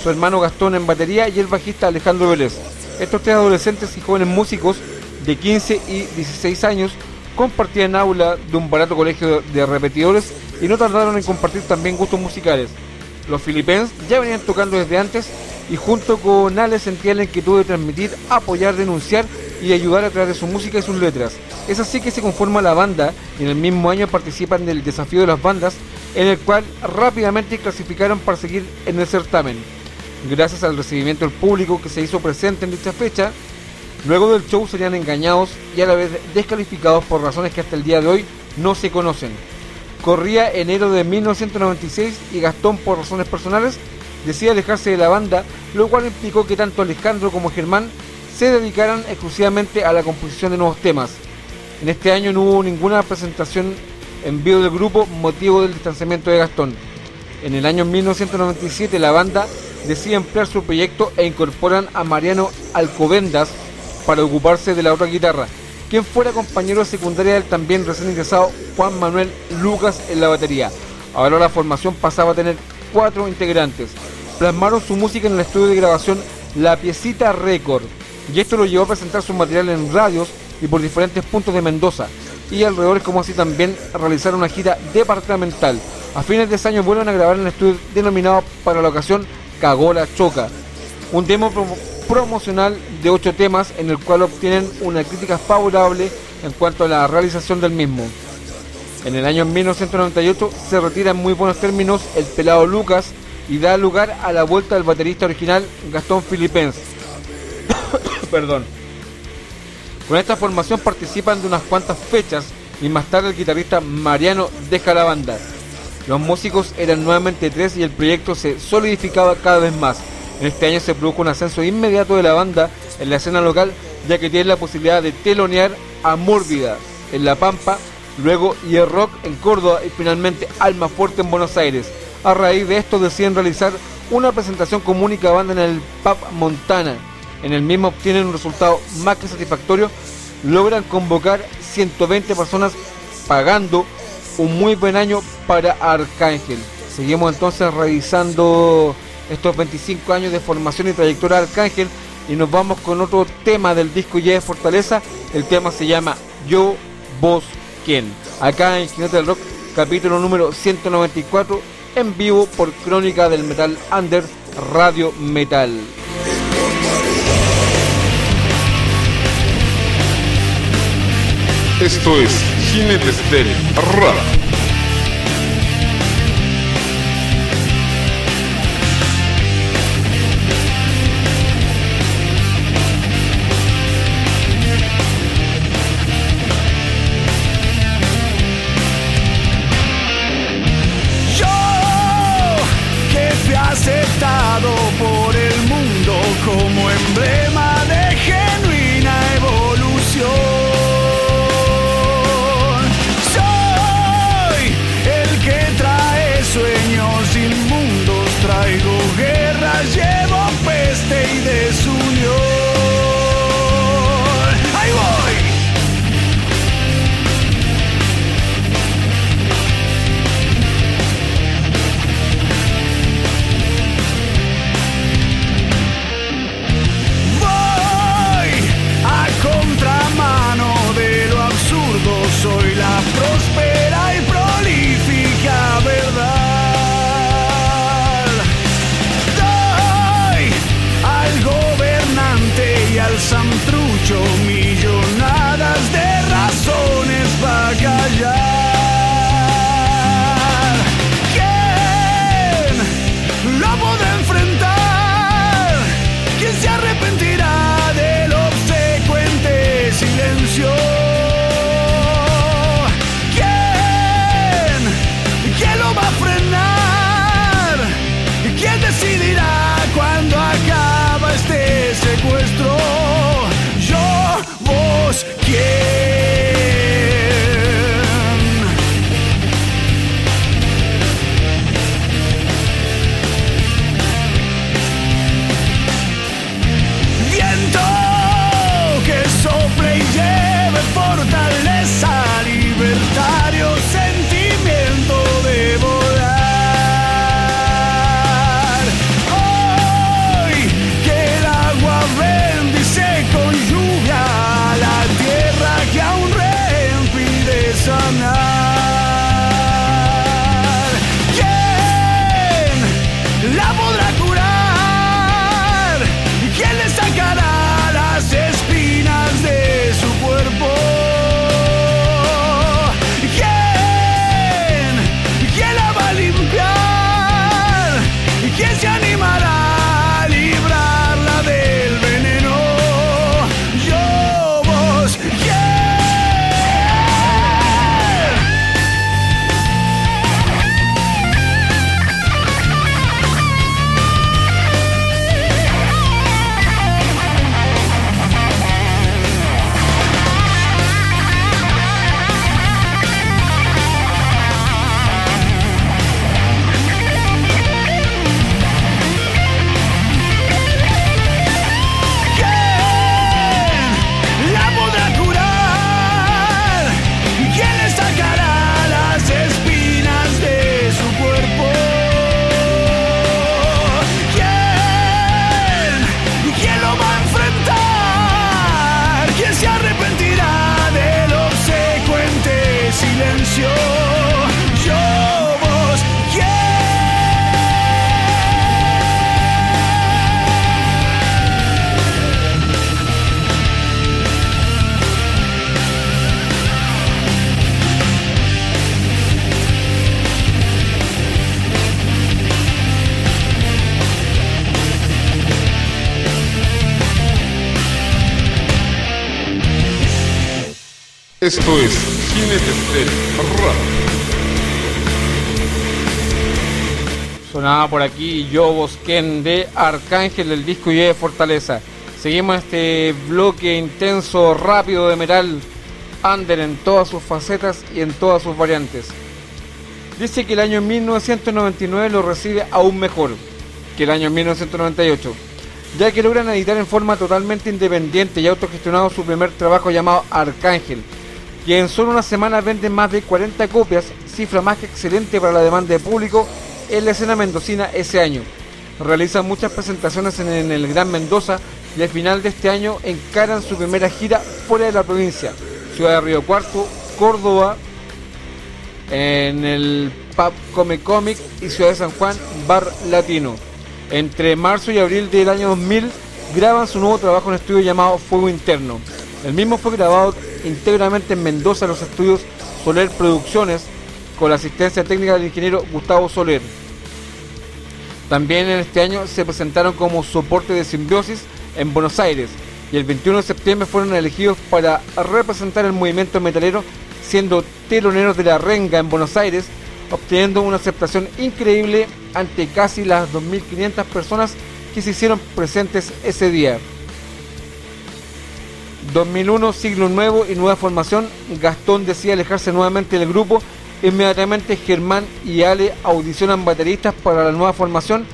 su hermano Gastón en batería y el bajista Alejandro Vélez. Estos tres adolescentes y jóvenes músicos de 15 y 16 años compartían aula de un barato colegio de repetidores y no tardaron en compartir también gustos musicales. Los Filipens ya venían tocando desde antes y junto con Ale sentían la inquietud de transmitir, apoyar, denunciar y ayudar a través de su música y sus letras. Es así que se conforma la banda y en el mismo año participan del desafío de las bandas en el cual rápidamente clasificaron para seguir en el certamen. Gracias al recibimiento del público que se hizo presente en dicha fecha, luego del show serían engañados y a la vez descalificados por razones que hasta el día de hoy no se conocen. Corría enero de 1996 y Gastón, por razones personales, decide alejarse de la banda, lo cual implicó que tanto Alejandro como Germán se dedicaran exclusivamente a la composición de nuevos temas. En este año no hubo ninguna presentación en vivo del grupo, motivo del distanciamiento de Gastón. En el año 1997 la banda decide ampliar su proyecto e incorporan a Mariano Alcobendas para ocuparse de la otra guitarra, quien fuera compañero de secundaria del también recién ingresado Juan Manuel Lucas en la batería. Ahora la formación pasaba a tener cuatro integrantes. Plasmaron su música en el estudio de grabación La Piecita Record y esto lo llevó a presentar su material en radios y por diferentes puntos de Mendoza y alrededores como así también realizar una gira departamental. A fines de ese año vuelven a grabar en el estudio denominado para la ocasión Cagola Choca, un demo promo- promocional de ocho temas en el cual obtienen una crítica favorable en cuanto a la realización del mismo. En el año 1998 se retira en muy buenos términos el pelado Lucas y da lugar a la vuelta del baterista original Gastón Filipens. Perdón. Con esta formación participan de unas cuantas fechas y más tarde el guitarrista Mariano deja la banda. Los músicos eran nuevamente tres y el proyecto se solidificaba cada vez más. En este año se produjo un ascenso inmediato de la banda en la escena local, ya que tiene la posibilidad de telonear a Mórbida en La Pampa, luego y Rock en Córdoba y finalmente Alma Fuerte en Buenos Aires. A raíz de esto deciden realizar una presentación con única banda en el Pub Montana. En el mismo obtienen un resultado más que satisfactorio, logran convocar 120 personas pagando un muy buen año para Arcángel. Seguimos entonces revisando estos 25 años de formación y trayectoria de Arcángel y nos vamos con otro tema del disco Ya de Fortaleza. El tema se llama Yo, Vos, ¿Quién? Acá en Jinete del Rock, capítulo número 194, en vivo por Crónica del Metal Under Radio Metal. Esto es Jinetes del Rap. Yo, que fui aceptado por el mundo como emblema show Esto es. Sonaba por aquí Yo Bosquen de Arcángel, el disco y de Fortaleza. Seguimos este bloque intenso, rápido de metal under en todas sus facetas y en todas sus variantes. Dice que el año 1999 lo recibe aún mejor que el año 1998, ya que logran editar en forma totalmente independiente y autogestionado su primer trabajo llamado Arcángel, que en solo una semana vende más de 40 copias, cifra más que excelente para la demanda de público en la escena mendocina ese año. Realizan muchas presentaciones en el Gran Mendoza y al final de este año encaran su primera gira fuera de la provincia, Ciudad de Río Cuarto, Córdoba, en el Pub Come Comic y Ciudad de San Juan, Bar Latino. Entre marzo y abril del año 2000 graban su nuevo trabajo en estudio llamado Fuego Interno. El mismo fue grabado íntegramente en Mendoza en los estudios Soler Producciones con la asistencia técnica del ingeniero Gustavo Soler. También en este año se presentaron como soporte de simbiosis en Buenos Aires y el 21 de septiembre fueron elegidos para representar el movimiento metalero siendo teloneros de la renga en Buenos Aires, obteniendo una aceptación increíble ante casi las 2.500 personas que se hicieron presentes ese día. 2001, siglo nuevo y nueva formación, Gastón decide alejarse nuevamente del grupo, inmediatamente Germán y Ale audicionan bateristas para la nueva formación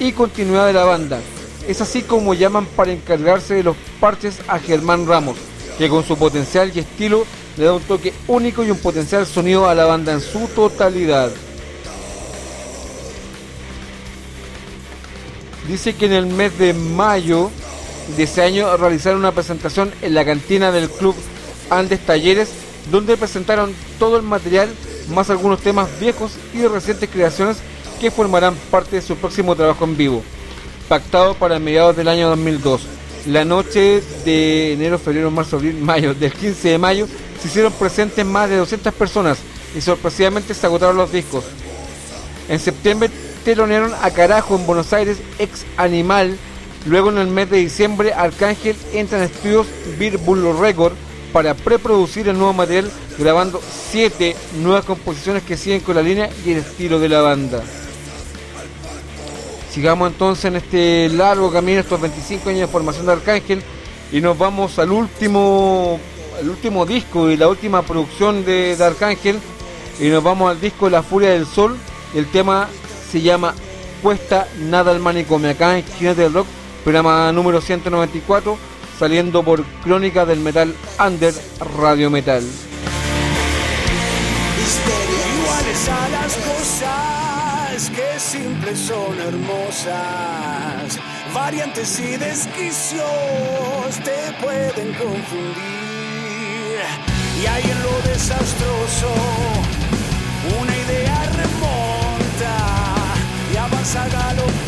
y continuidad de la banda. Es así como llaman para encargarse de los parches a Germán Ramos, que con su potencial y estilo le da un toque único y un potencial sonido a la banda en su totalidad. Dice que en el mes de mayo de ese año realizaron una presentación en la cantina del club Andes Talleres, donde presentaron todo el material, más algunos temas viejos y recientes creaciones que formarán parte de su próximo trabajo en vivo, pactado para mediados del año 2002. La noche de enero, febrero, marzo, abril, mayo, del 15 de mayo, se hicieron presentes más de 200 personas y sorpresivamente se agotaron los discos. En septiembre telonearon a Carajo en Buenos Aires, ex Animal. Luego en el mes de diciembre Arcángel entra en estudios Beer Bull Record para preproducir el nuevo material, grabando siete nuevas composiciones que siguen con la línea y el estilo de la banda. Sigamos entonces en este largo camino, estos 25 años de formación de Arcángel, y nos vamos al último, al último disco y la última producción de, Arcángel, y nos vamos al disco La Furia del Sol. El tema se llama Cuesta Nada al Manicomio, acá en Jinete del Rock, programa número 194, saliendo por Crónica del Metal Under Radio Metal. Iguales a las cosas que simples son hermosas. Variantes y desquicios te pueden confundir. Y hay en lo desastroso una idea remonta y avanza galopante,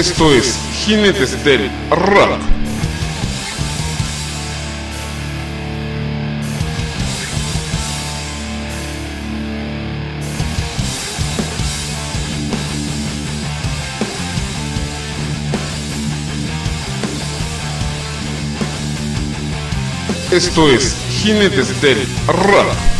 Esto es Jinetes del Rock. Esto es Jinetes del Rock.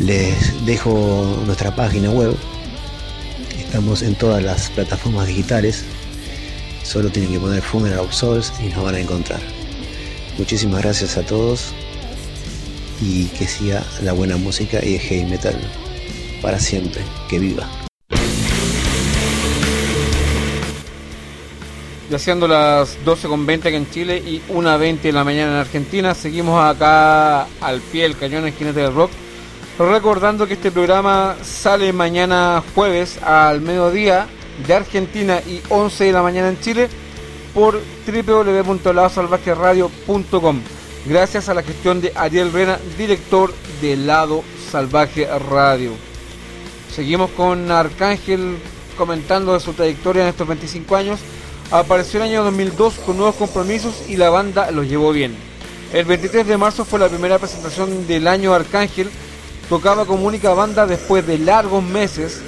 Les dejo nuestra página web. Estamos en todas las plataformas digitales. Solo tienen que poner Funeral of Souls y nos van a encontrar. Muchísimas gracias a todos y que siga la buena música y el heavy metal para siempre. Que viva. Ya siendo las 12.20 aquí en Chile y 1.20 de la mañana en Argentina, seguimos acá al pie del cañón en del Rock. Recordando que este programa sale mañana jueves al mediodía de Argentina y 11 de la mañana en Chile por www.ladosalvajeradio.com gracias a la gestión de Ariel Rena, director de Lado Salvaje Radio. Seguimos con Arcángel comentando de su trayectoria en estos 25 años. Apareció en el año 2002 con nuevos compromisos y la banda los llevó bien. El 23 de marzo fue la primera presentación del año Arcángel tocaba como única banda después de largos meses.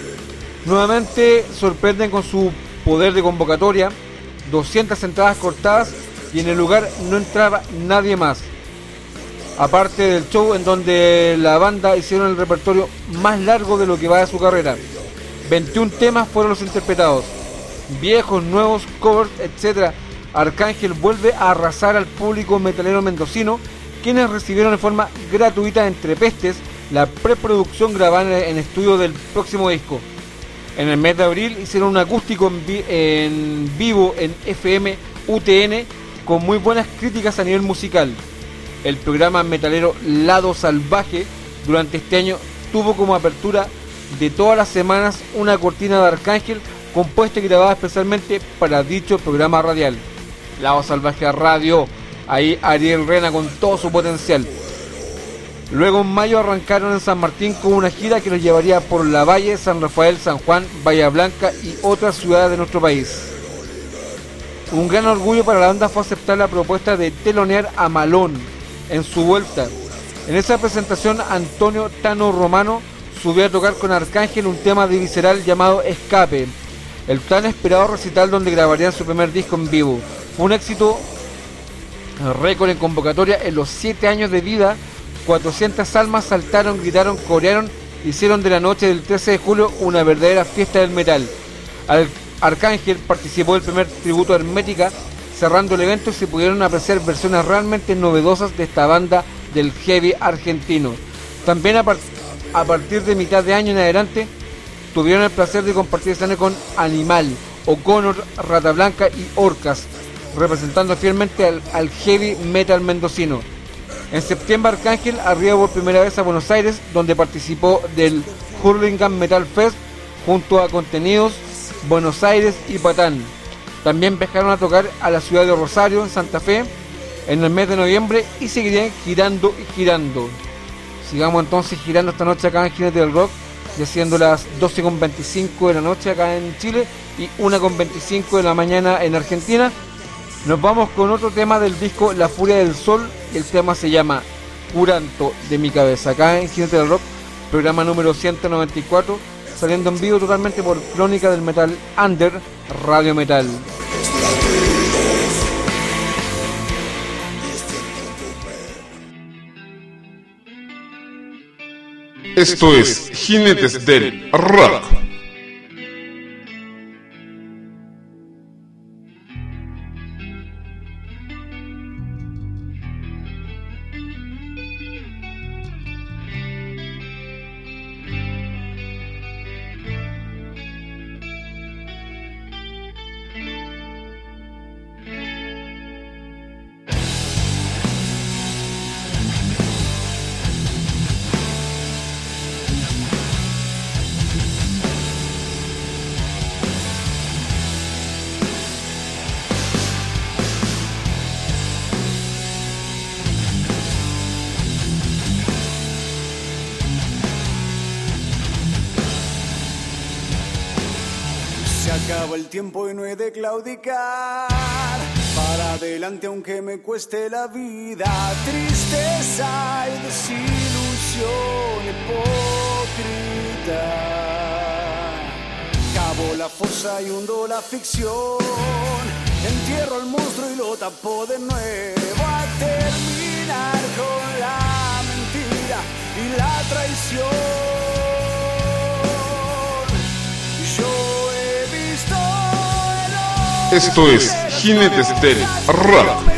Nuevamente sorprenden con su poder de convocatoria, 200 entradas cortadas y en el lugar no entraba nadie más. Aparte del show en donde la banda hicieron el repertorio más largo de lo que va de su carrera. 21 temas fueron los interpretados. Viejos, nuevos, covers, etc. Arcángel vuelve a arrasar al público metalero mendocino, quienes recibieron de forma gratuita entre pestes la preproducción grabada en estudio del próximo disco. En el mes de abril hicieron un acústico en, vi en vivo en FM UTN con muy buenas críticas a nivel musical. El programa metalero Lado Salvaje durante este año tuvo como apertura de todas las semanas una cortina de Arcángel compuesta y grabada especialmente para dicho programa radial. Lado Salvaje Radio, ahí Ariel Rena con todo su potencial. Luego en mayo arrancaron en San Martín con una gira que los llevaría por La Valle, San Rafael, San Juan, Bahía Blanca y otras ciudades de nuestro país. Un gran orgullo para la banda fue aceptar la propuesta de telonear a Malón en su vuelta. En esa presentación Antonio Tano Romano subió a tocar con Arcángel un tema de Visceral llamado Escape, el tan esperado recital donde grabarían su primer disco en vivo. Fue un éxito récord en convocatoria en los 7 años de vida 400 almas saltaron, gritaron, corearon, hicieron de la noche del 13 de julio una verdadera fiesta del metal. Al Arcángel participó del primer tributo a Hermética, cerrando el evento y se pudieron apreciar versiones realmente novedosas de esta banda del heavy argentino. También a, par a partir de mitad de año en adelante tuvieron el placer de compartir escenario con Animal, O'Connor, Rata Blanca y Orcas, representando fielmente al, al heavy metal mendocino. En septiembre Arcángel arriba por primera vez a Buenos Aires, donde participó del Hurlingham Metal Fest junto a Contenidos, Buenos Aires y Patán. También viajaron a tocar a la ciudad de Rosario, en Santa Fe, en el mes de noviembre y seguirían girando y girando. Sigamos entonces girando esta noche acá en Jinete del Rock, y haciendo las 12.25 de la noche acá en Chile y 1.25 de la mañana en Argentina. Nos vamos con otro tema del disco La Furia del Sol, el tema se llama Curanto de mi cabeza, acá en Jinete del Rock, programa número 194, saliendo en vivo totalmente por Crónica del Metal Under Radio Metal. Esto es Jinetes del Rock. El tiempo y no he de claudicar. Para adelante aunque me cueste la vida. Tristeza y desilusión hipócrita. Cabo la fosa y hundo la ficción. Entierro al monstruo y lo tapo de nuevo. A terminar con la mentira y la traición. Esto es Jinetes del Rock.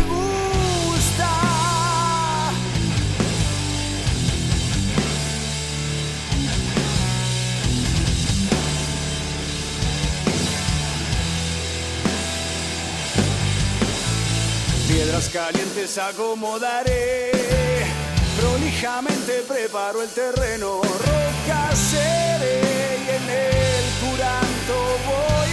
Piedras calientes acomodaré, prolijamente preparo el terreno, roca seré y en el curanto voy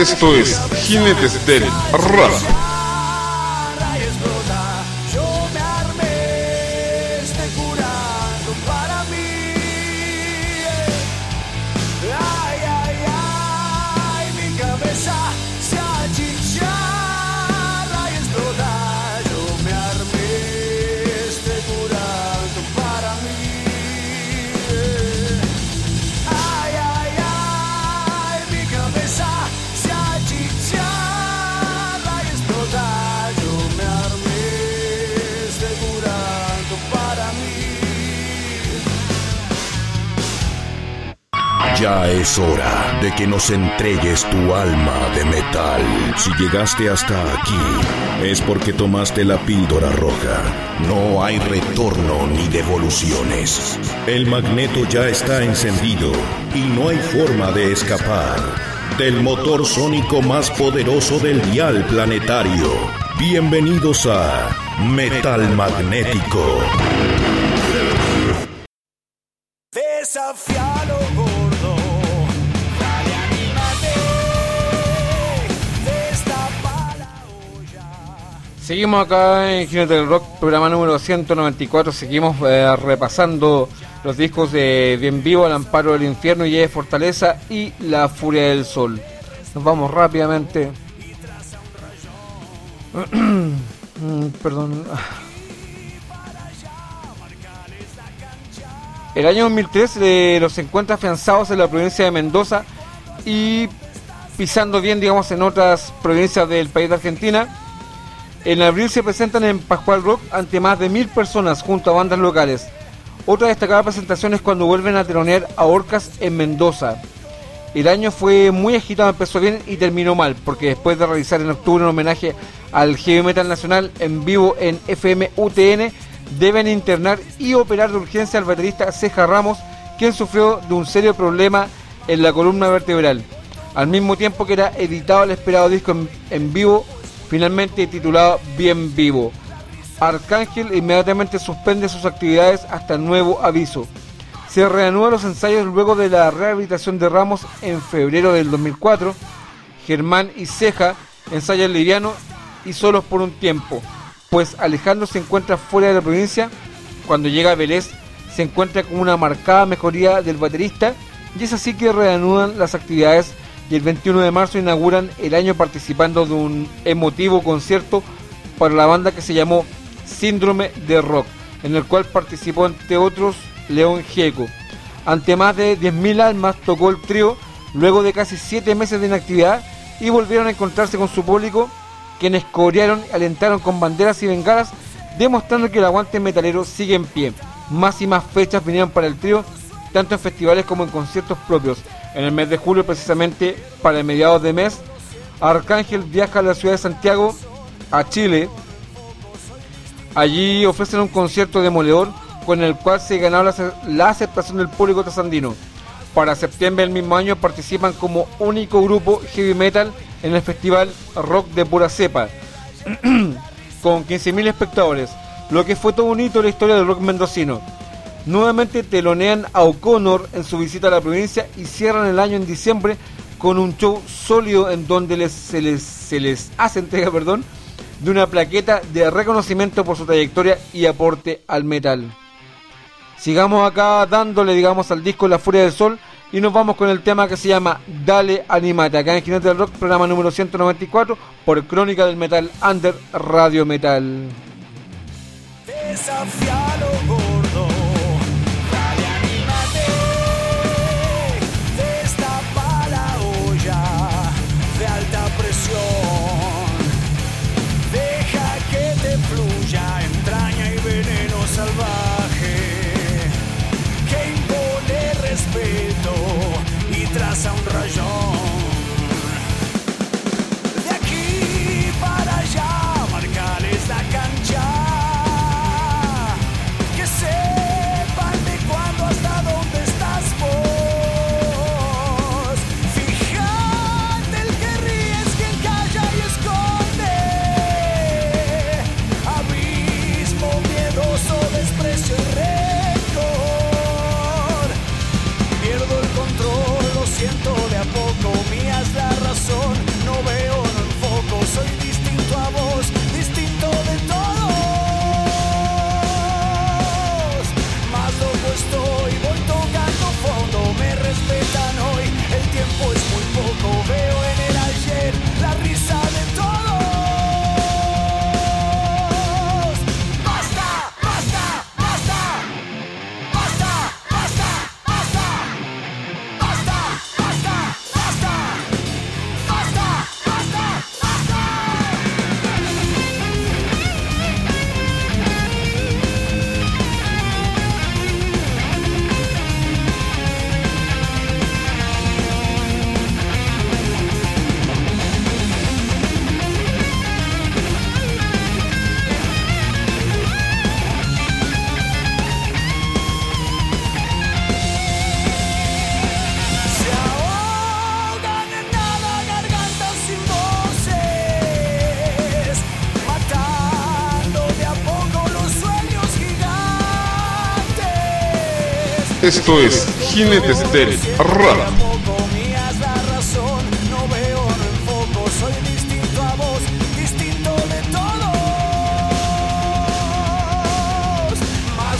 Esto es Jinetes del Rock. Es hora de que nos entregues tu alma de metal. Si llegaste hasta aquí, es porque tomaste la píldora roja. No hay retorno ni devoluciones. El magneto ya está encendido y no hay forma de escapar del motor sónico más poderoso del dial planetario. Bienvenidos a Metal Magnético. Seguimos acá en Jinete del Rock, programa número 194. Seguimos eh, repasando los discos de Bien Vivo, El Amparo del Infierno y de Fortaleza y La Furia del Sol. Nos vamos rápidamente. Mm, Perdón. El año 2003 eh, los encuentra afianzados en la provincia de Mendoza y pisando bien, digamos, en otras provincias del país de Argentina. En abril se presentan en Pascual Rock ante más de mil personas junto a bandas locales. Otra destacada presentación es cuando vuelven a telonear a Orcas en Mendoza. El año fue muy agitado, empezó bien y terminó mal, porque después de realizar en octubre un homenaje al heavy metal nacional en vivo en FM UTN, deben internar y operar de urgencia al baterista Ceja Ramos, quien sufrió de un serio problema en la columna vertebral. Al mismo tiempo que era editado el esperado disco en, en vivo, finalmente titulado Bien Vivo. Arcángel inmediatamente suspende sus actividades hasta nuevo aviso. Se reanudan los ensayos luego de la rehabilitación de Ramos en febrero del 2004. Germán y Ceja ensayan liviano y solos por un tiempo, pues Alejandro se encuentra fuera de la provincia. Cuando llega a Vélez se encuentra con una marcada mejoría del baterista y es así que reanudan las actividades y el 21 de marzo inauguran el año participando de un emotivo concierto para la banda que se llamó Síndrome de Rock, en el cual participó entre otros León Gieco. Ante más de 10.000 almas tocó el trío luego de casi 7 meses de inactividad y volvieron a encontrarse con su público, quienes corearon y alentaron con banderas y bengalas, demostrando que el aguante metalero sigue en pie. Más y más fechas vinieron para el trío, tanto en festivales como en conciertos propios. En el mes de julio, precisamente para mediados de mes, Arcángel viaja a la ciudad de Santiago, a Chile. Allí ofrecen un concierto demoledor con el cual se ganó la, aceptación del público trasandino. Para septiembre del mismo año participan como único grupo heavy metal en el festival Rock de Pura Cepa, con 15.000 espectadores, lo que fue todo un hito en la historia del rock mendocino. Nuevamente telonean a O'Connor en su visita a la provincia y cierran el año en diciembre con un show sólido en donde les- se, les, se les hace entrega perdón, de una plaqueta de reconocimiento por su trayectoria y aporte al metal. Sigamos acá dándole, digamos, al disco La Furia del Sol y nos vamos con el tema que se llama Dale Animate, acá en Jinete del Rock, programa número 194, por Crónica del Metal Under Radio Metal. Desafialo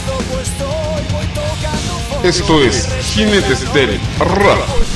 loco estoy, voy tocando fondo. Esto es Jinetes del Rock.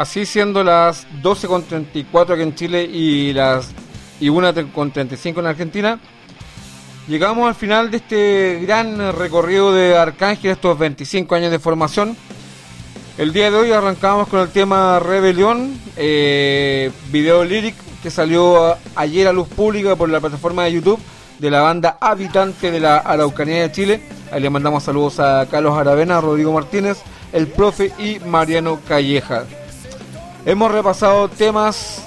Así siendo las 12.34 aquí en Chile y las y 1.35 en Argentina, llegamos al final de este gran recorrido de Arcángel, estos 25 años de formación. El día de hoy arrancamos con el tema Rebelión, eh, video lyric que salió ayer a luz pública por la plataforma de YouTube de la banda Habitante de la Araucanía de Chile. Ahí le mandamos saludos a Carlos Aravena, Rodrigo Martínez, el profe y Mariano Calleja. Hemos repasado temas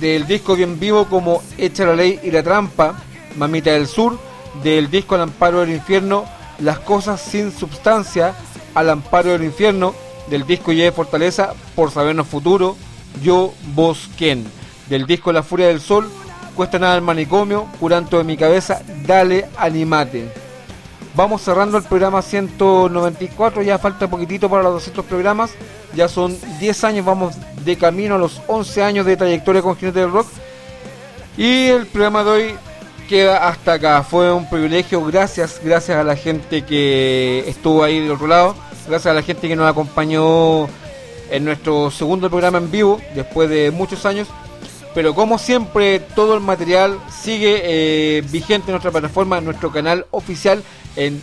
del disco bien vivo como Echa la ley y la trampa, Mamita del Sur, del disco Al amparo del infierno, Las cosas sin substancia, Al amparo del infierno, del disco de Fortaleza, Por sabernos futuro, Yo, vos, quién, del disco La furia del sol, Cuesta nada el manicomio, Curanto de mi cabeza, Dale, animate. Vamos cerrando el programa 194, ya falta poquitito para los 200 programas, ya son 10 años, vamos de camino a los 11 años de trayectoria con Jinete del Rock. Y el programa de hoy queda hasta acá, fue un privilegio, gracias, gracias a la gente que estuvo ahí del otro lado, gracias a la gente que nos acompañó en nuestro segundo programa en vivo, después de muchos años. Pero como siempre, todo el material sigue eh, vigente en nuestra plataforma, en nuestro canal oficial en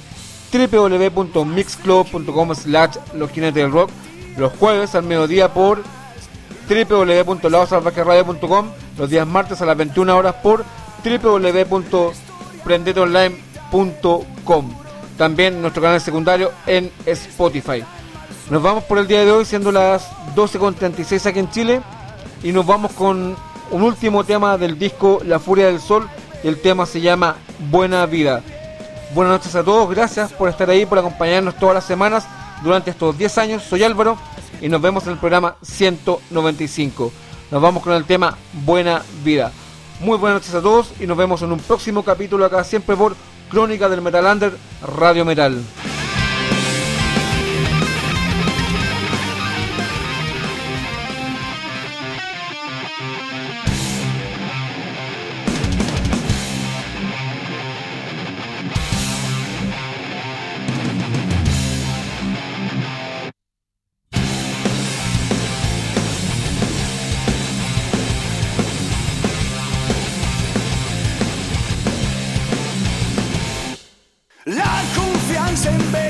www.mixclub.com slash los del rock los jueves al mediodía por www.ladosalvajerradio.com los días martes a las 21 horas por www.prendetonline.com también nuestro canal secundario en Spotify. Nos vamos por el día de hoy siendo las 12.36 aquí en Chile y nos vamos con un último tema del disco La Furia del Sol el tema se llama Buena Vida. Buenas noches a todos, gracias por estar ahí, por acompañarnos todas las semanas durante estos 10 años. Soy Álvaro y nos vemos en el programa 195. Nos vamos con el tema Buena Vida. Muy buenas noches a todos y nos vemos en un próximo capítulo acá siempre por Crónica del Metal Under Radio Metal. dicen ver.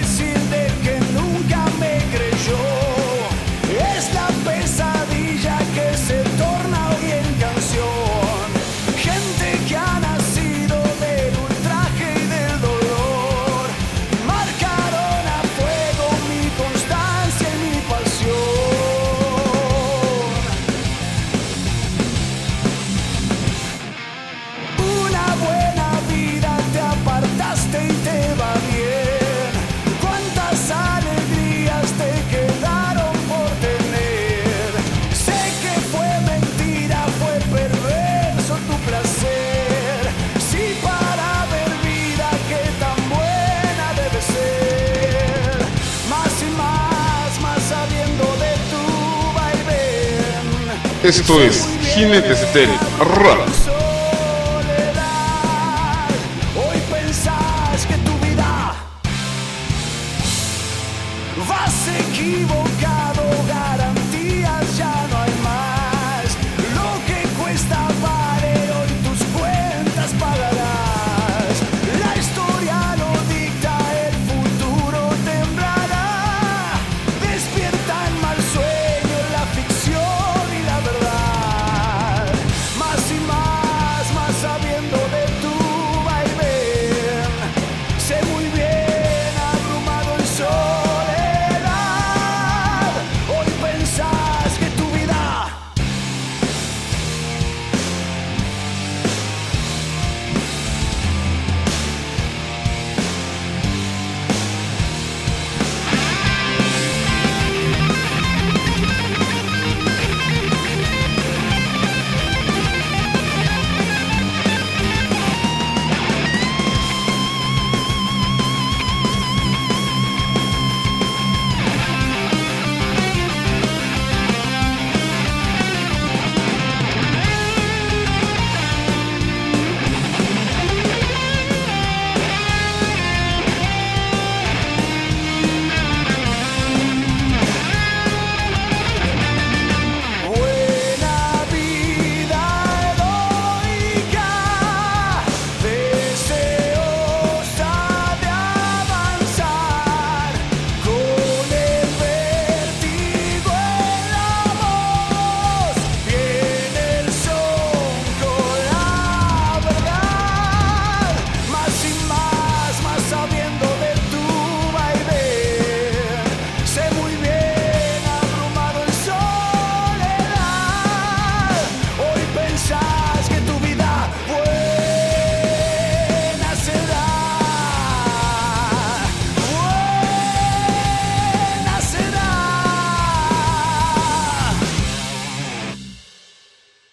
Esto es Jinetes del.